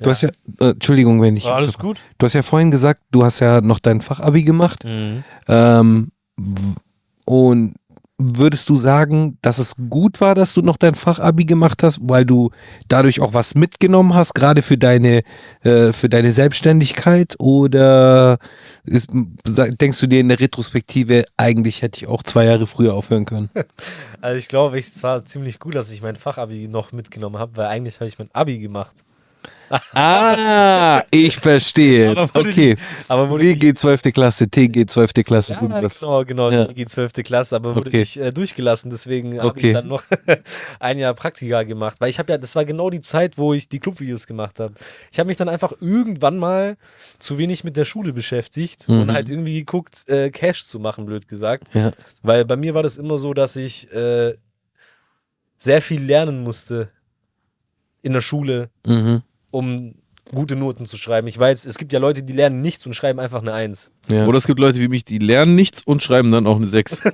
Du hast ja, äh, Entschuldigung, wenn ich. War alles gut? Du hast ja vorhin gesagt, du hast ja noch dein Fachabi gemacht. Mhm. Ähm, und würdest du sagen, dass es gut war, dass du noch dein Fachabi gemacht hast, weil du dadurch auch was mitgenommen hast, gerade für deine, äh, für deine Selbstständigkeit? Oder ist, denkst du dir in der Retrospektive, eigentlich hätte ich auch zwei Jahre früher aufhören können? *laughs* Also ich glaube, es war ziemlich gut, dass ich mein Fachabi noch mitgenommen habe, weil eigentlich habe ich mein Abi gemacht. Ah, ich verstehe. Okay. nicht- aber wurde WG 12. Klasse, TG 12. Klasse. Ja, genau, genau, Ja. die 12. Klasse, aber wurde Okay. nicht äh, durchgelassen, deswegen habe Okay. ich dann noch *laughs* ein Jahr Praktika gemacht, weil ich habe ja, das war genau die Zeit, wo ich die Clubvideos gemacht habe. Ich habe mich dann einfach irgendwann mal zu wenig mit der Schule beschäftigt und Mhm. halt irgendwie geguckt, äh, Cash zu machen, blöd gesagt, Ja. weil bei mir war das immer so, dass ich äh, sehr viel lernen musste in der Schule, Mhm. Um gute Noten zu schreiben. Ich weiß, es gibt ja Leute, die lernen nichts und schreiben einfach eine Eins. Ja. Oder es gibt Leute wie mich, die lernen nichts und schreiben dann auch eine 6. *laughs*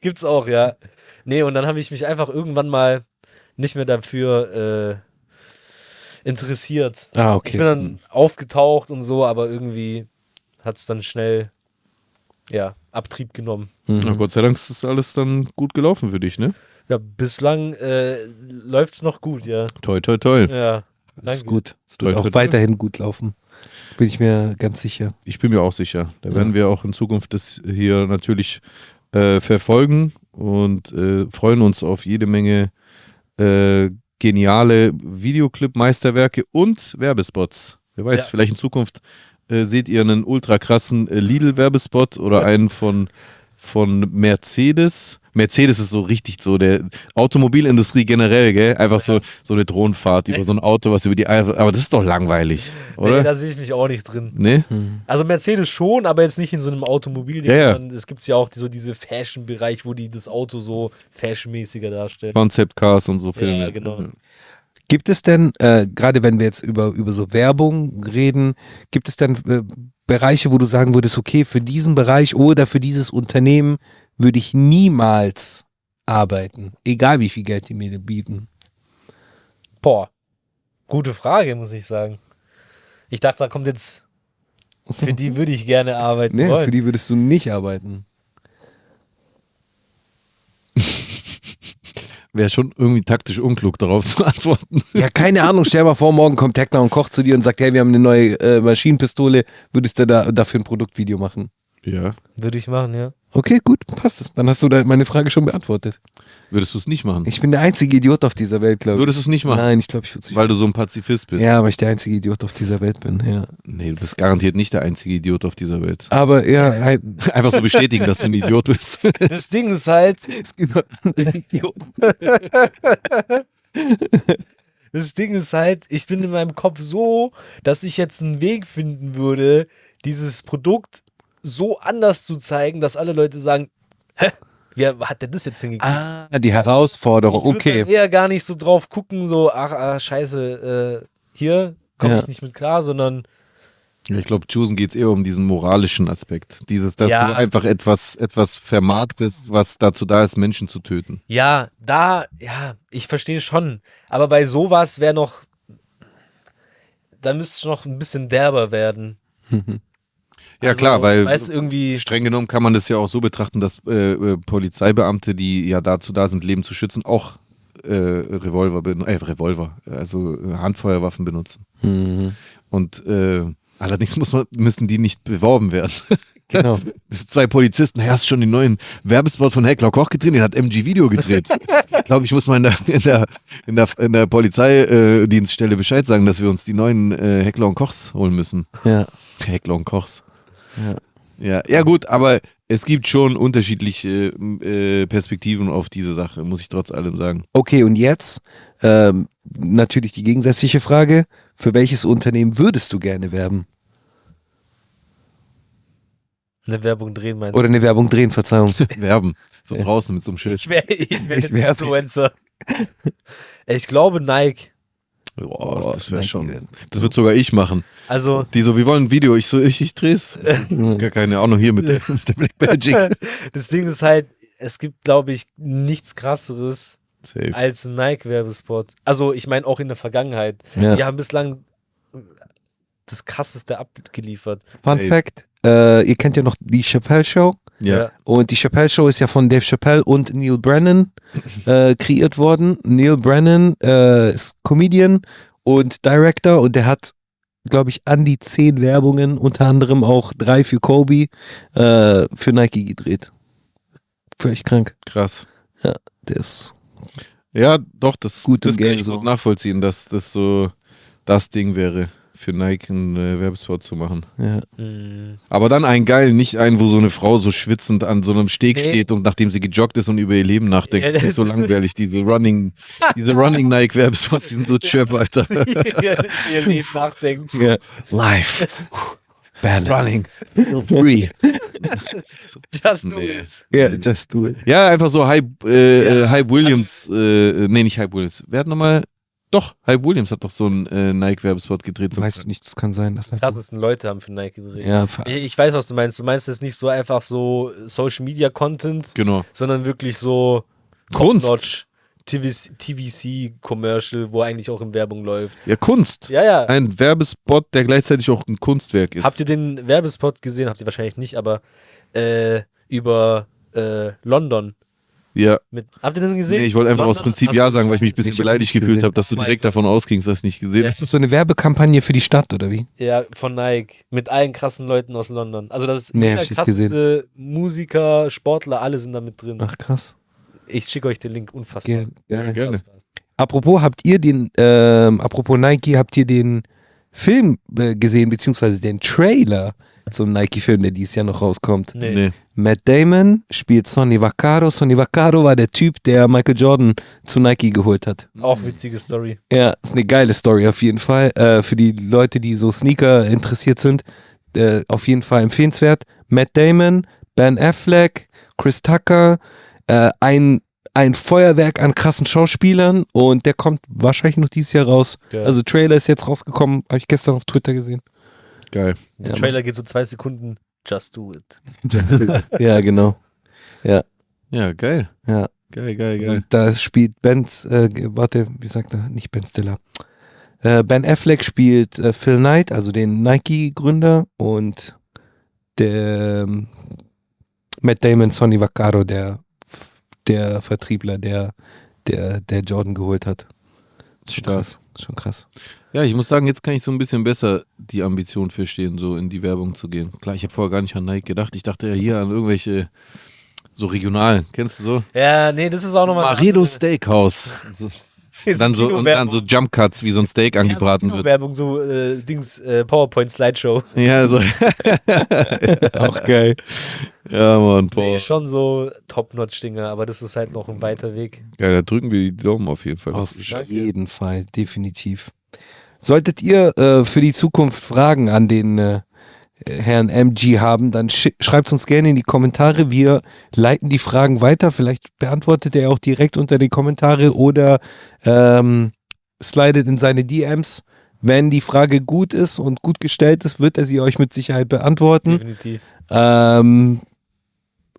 Gibt's auch, ja. Nee, und dann habe ich mich einfach irgendwann mal nicht mehr dafür äh, interessiert. Ah, Ich okay. bin dann aufgetaucht und so, aber irgendwie hat es dann schnell ja, Abtrieb genommen. Na, Mhm. Gott sei Dank ist das alles dann gut gelaufen für dich, ne? Ja, bislang äh, läuft's noch gut, ja. Toi, toi, toi. Ja, Das ist gut. Es wird toi, auch toi. weiterhin gut laufen. Bin ich mir ganz sicher. Ich bin mir auch sicher. Da Ja. werden wir auch in Zukunft das hier natürlich äh, verfolgen und äh, freuen uns auf jede Menge äh, geniale Videoclip-Meisterwerke und Werbespots. Wer weiß, Ja. vielleicht in Zukunft äh, seht ihr einen ultra krassen äh, Lidl-Werbespot oder einen von, von Mercedes. Mercedes ist so richtig so der Automobilindustrie generell, gell? Einfach so, so eine Drohnenfahrt über so ein Auto, was über die Eifel. Aber das ist doch langweilig, Nee, oder? da sehe ich mich auch nicht drin. Nee? Also Mercedes schon, aber jetzt nicht in so einem Automobil. Ja, ja. sondern Es gibt ja auch die, so diese Fashion-Bereich, wo die das Auto so fashionmäßiger darstellen. Concept Cars und so Filme. Ja, genau. Gibt es denn, äh, gerade wenn wir jetzt über, über so Werbung reden, gibt es denn äh, Bereiche, wo du sagen würdest, okay, für diesen Bereich oder für dieses Unternehmen würde ich niemals arbeiten, egal wie viel Geld die mir bieten? Boah, gute Frage, muss ich sagen. Ich dachte, da kommt jetzt, für die *laughs* würde ich gerne arbeiten Nee, wollen. für die würdest du nicht arbeiten. Wäre schon irgendwie taktisch unklug, darauf *laughs* zu antworten. Ja, keine Ahnung, stell mal vor, morgen kommt Tekla und kocht zu dir und sagt, hey, wir haben eine neue äh, Maschinenpistole, würdest du da, dafür ein Produktvideo machen? Ja. Würde ich machen, ja. Okay, gut, passt es. Dann hast du meine Frage schon beantwortet. Würdest du es nicht machen? Ich bin der einzige Idiot auf dieser Welt, glaube ich. Würdest du es nicht machen? Nein, ich glaube, ich würde es nicht Weil du so ein Pazifist bist. Ja, weil ich der einzige Idiot auf dieser Welt bin, ja. Nee, du bist garantiert nicht der einzige Idiot auf dieser Welt. Aber ja, halt, *laughs* Einfach so bestätigen, dass du ein Idiot bist. *laughs* Das Ding ist halt, es gibt noch andere Idioten. *laughs* das Ding ist halt, ich bin in meinem Kopf so, dass ich jetzt einen Weg finden würde, dieses Produkt so anders zu zeigen, dass alle Leute sagen, hä, wie hat der das jetzt hingekriegt? Ah, die Herausforderung, Ich okay. dann eher gar nicht so drauf gucken, so, ach, ach scheiße, äh, hier komme Ja. ich nicht mit klar, sondern ich glaube, Choosen geht es eher um diesen moralischen Aspekt. Dieses, dass Ja. du einfach etwas, etwas vermarktest, was dazu da ist, Menschen zu töten. Ja, da, ja, ich verstehe schon. Aber bei sowas wäre noch, da müsste es noch ein bisschen derber werden. *laughs* Ja, Also, klar, weil Weißt du, irgendwie, streng genommen kann man das ja auch so betrachten, dass äh, äh, Polizeibeamte, die ja dazu da sind, Leben zu schützen, auch äh, Revolver, äh, Revolver, also äh, Handfeuerwaffen benutzen. Mhm. Und äh, allerdings muss man, müssen die nicht beworben werden. *laughs* Genau. *laughs* Zwei Polizisten, hey, hast du schon den neuen Werbespot von Heckler Koch gedreht? Den hat MG Video gedreht. ich glaube, ich muss mal in der, in der, in der, in der Polizeidienststelle Bescheid sagen, dass wir uns die neuen äh, Heckler und Kochs holen müssen. Ja. Heckler und Kochs. Ja. ja, gut, aber es gibt schon unterschiedliche äh, Perspektiven auf diese Sache, muss ich trotz allem sagen. Okay, und jetzt ähm, natürlich die gegensätzliche Frage. Für welches Unternehmen würdest du gerne werben? eine Werbung drehen, meinst du? Oder eine Werbung drehen, Verzeihung. *laughs* Werben. So draußen mit so einem Schild. Ich wäre ich wär Ich jetzt wär- Influencer. ich glaube Nike. Boah, das wäre schon. Das wird sogar ich machen. Also, Die so, wir wollen ein Video. Ich so, ich, ich dreh's. *laughs* Gar keine Ahnung hier mit der, *laughs* der Black Magic. das Ding ist halt, es gibt, glaube ich, nichts krasseres Safe. als Nike-Werbespot. Also, ich meine auch in der Vergangenheit. Ja. Die haben bislang das krasseste abgeliefert. Fun Ey. Fact: äh, Ihr kennt ja noch die Chappelle Show. Ja. Und die Chappelle Show ist ja von Dave Chappelle und Neil Brennan *laughs* äh, kreiert worden. Neil Brennan äh, ist Comedian und Director und der hat, glaube ich, an die zehn Werbungen, unter anderem auch drei für Kobe, äh, für Nike gedreht. Völlig krank. Krass. Der ist Ja, doch, das, Gut das kann Game ich so. gut nachvollziehen, dass das so das Ding wäre, für Nike einen äh, Werbespot zu machen. ja. Mm. Aber dann einen geil, nicht einen, wo so eine Frau so schwitzend an so einem Steg Nee. steht und nachdem sie gejoggt ist und über ihr Leben nachdenkt. Ja, das ist so langweilig, diese Running, diese Running Nike Werbespots, die sind so chirp, Alter. *laughs* ihr, ihr Leben nachdenkt. ja. Live. Balance. Running. Free. Just do Nee. it. Ja, just do it. Ja, einfach so Hype, äh, äh, Hype Williams, äh, nee, nicht Hype Williams. Wer hat nochmal, doch, Hype Williams hat doch so einen äh, Nike-Werbespot gedreht. So Weiß ich nicht, das kann sein. Dass er- Krassesten Leute haben für Nike gedreht. Ja, Ich ich weiß, was du meinst. Du meinst jetzt nicht so einfach so Social Media Content, Genau. sondern wirklich so Kunst. Top-Notch TVC, TVC Commercial, wo eigentlich auch in Werbung läuft. Ja, Kunst. Ja, ja. Ein Werbespot, der gleichzeitig auch ein Kunstwerk ist. Habt ihr den Werbespot gesehen? Habt ihr wahrscheinlich nicht, aber äh, über äh, London. Ja. Mit, habt ihr den gesehen? Nee, ich wollte einfach aus London? Prinzip Ja sagen, weil ich mich ein bisschen beleidigt gefühlt habe, dass du direkt davon ausgingst, dass du nicht gesehen Ja. hast. Ist das so eine Werbekampagne für die Stadt, oder wie? Ja, von Nike. Mit allen krassen Leuten aus London. Also das ist Nee, jeder hab ich nicht gesehen. krasseste Musiker, Sportler, alle sind da mit drin. Ach, krass. Ich schicke euch den Link unfassbar. Gerne. gerne. gerne. Apropos, habt ihr den, ähm, apropos Nike, habt ihr den Film äh, gesehen, beziehungsweise den Trailer zum Nike-Film, der dieses Jahr noch rauskommt? Nee. Nee. Matt Damon spielt Sonny Vaccaro. Sonny Vaccaro war der Typ, der Michael Jordan zu Nike geholt hat. Auch witzige Story. Ja, ist eine geile Story auf jeden Fall. Äh, für die Leute, die so Sneaker interessiert sind, äh, auf jeden Fall empfehlenswert. Matt Damon, Ben Affleck, Chris Tucker, äh, ein, ein Feuerwerk an krassen Schauspielern und der kommt wahrscheinlich noch dieses Jahr raus. Geil. Also Trailer ist jetzt rausgekommen, habe ich gestern auf Twitter gesehen. Geil. Der Ja, Trailer geht so zwei Sekunden. Just do it. *laughs* ja, genau. Ja, geil. Ja. Geil, geil, geil. Und da spielt Ben, äh, warte, wie sagt er? Nicht Ben Stiller. Äh, ben Affleck spielt äh, Phil Knight, also den Nike-Gründer und der ähm, Matt Damon, Sonny Vaccaro, der, der Vertriebler, der, der, der Jordan geholt hat. Schon krass. Schon krass. Ja, ich muss sagen, jetzt kann ich so ein bisschen besser die Ambition verstehen, so in die Werbung zu gehen. Klar, ich habe vorher gar nicht an Nike gedacht. Ich dachte ja hier an irgendwelche so regionalen. Kennst du so? Ja, nee, das ist auch nochmal. Maredo Steakhouse. So, *laughs* dann so, und dann so Jump Cuts, wie so ein Steak angebraten wird. Werbung, so äh, Dings, äh, PowerPoint-Slideshow. *laughs* Ja, so. *laughs* Auch geil. ja, Mann, Nee, boah. schon so Top-Notch-Dinger, aber das ist halt noch ein weiter Weg. Ja, da drücken wir die Daumen auf jeden Fall. Auf jeden Fall, definitiv. Solltet ihr äh, für die Zukunft Fragen an den äh, Herrn MG haben, dann schreibt es uns gerne in die Kommentare. Wir leiten die Fragen weiter. Vielleicht beantwortet er auch direkt unter die Kommentare oder ähm, slidet in seine DMs. Wenn die Frage gut ist und gut gestellt ist, wird er sie euch mit Sicherheit beantworten. Definitiv. Ähm,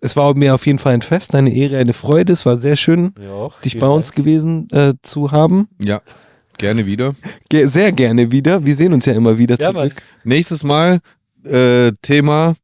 es war mir auf jeden Fall ein Fest, eine Ehre, eine Freude. Es war sehr schön, Ja, dich bei uns gewesen äh, zu haben. Ja, gerne wieder. Ge sehr gerne wieder. Wir sehen uns ja immer wieder Ja. Glück. Nächstes Mal äh, Thema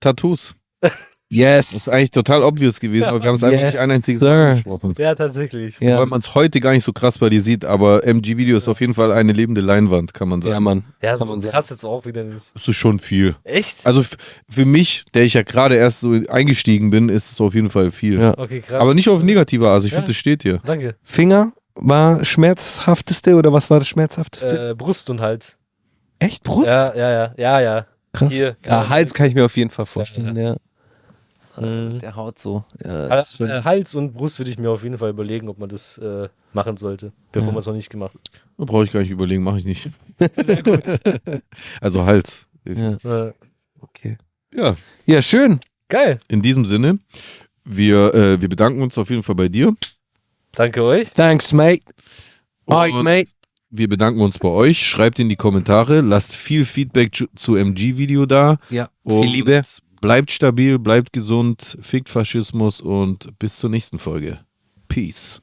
Tattoos. Das Yes. ist eigentlich total obvious gewesen, aber wir haben es einfach Yeah. nicht ein einziges. Mal angesprochen. Ja, tatsächlich. Ja, Weil man es heute gar nicht so krass bei dir sieht, aber MG-Video ist auf jeden Fall eine lebende Leinwand, kann man sagen. ja Mann. Ja, so man krass jetzt auch wieder nicht. Das ist schon viel. Echt? Also für mich, der ich ja gerade erst so eingestiegen bin, ist es auf jeden Fall viel. Ja. Okay, krass. Aber nicht auf negativer Art, ich Ja. finde, das steht hier. Danke. Finger war schmerzhafteste oder was war das schmerzhafteste? Äh, Brust und Hals. Echt Brust? Ja, ja, ja, ja, ja. Krass. Hier, ja, genau. Hals kann ich mir auf jeden Fall vorstellen. Ja, Mhm. Der haut so. Ja, Also, äh, Hals und Brust würde ich mir auf jeden Fall überlegen, ob man das äh, machen sollte, bevor Ja. man es noch nicht gemacht hat. Brauche ich gar nicht überlegen, mache ich nicht. *laughs* *laughs* also Hals. ja, Äh, okay. Ja, ja, schön. geil. in diesem Sinne, wir, äh, wir bedanken uns auf jeden Fall bei dir. Danke euch. Thanks, mate. Und mate. Wir bedanken uns bei euch. Schreibt in die Kommentare, lasst viel Feedback zu, zu MG-Video da. Ja, Und viel Liebe. Bleibt stabil, bleibt gesund, fickt Faschismus und bis zur nächsten Folge. Peace.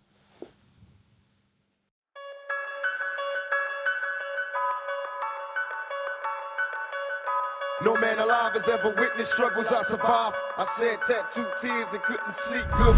No man alive has ever witnessed struggles I survived. I shed tattoo tears and couldn't sleep good.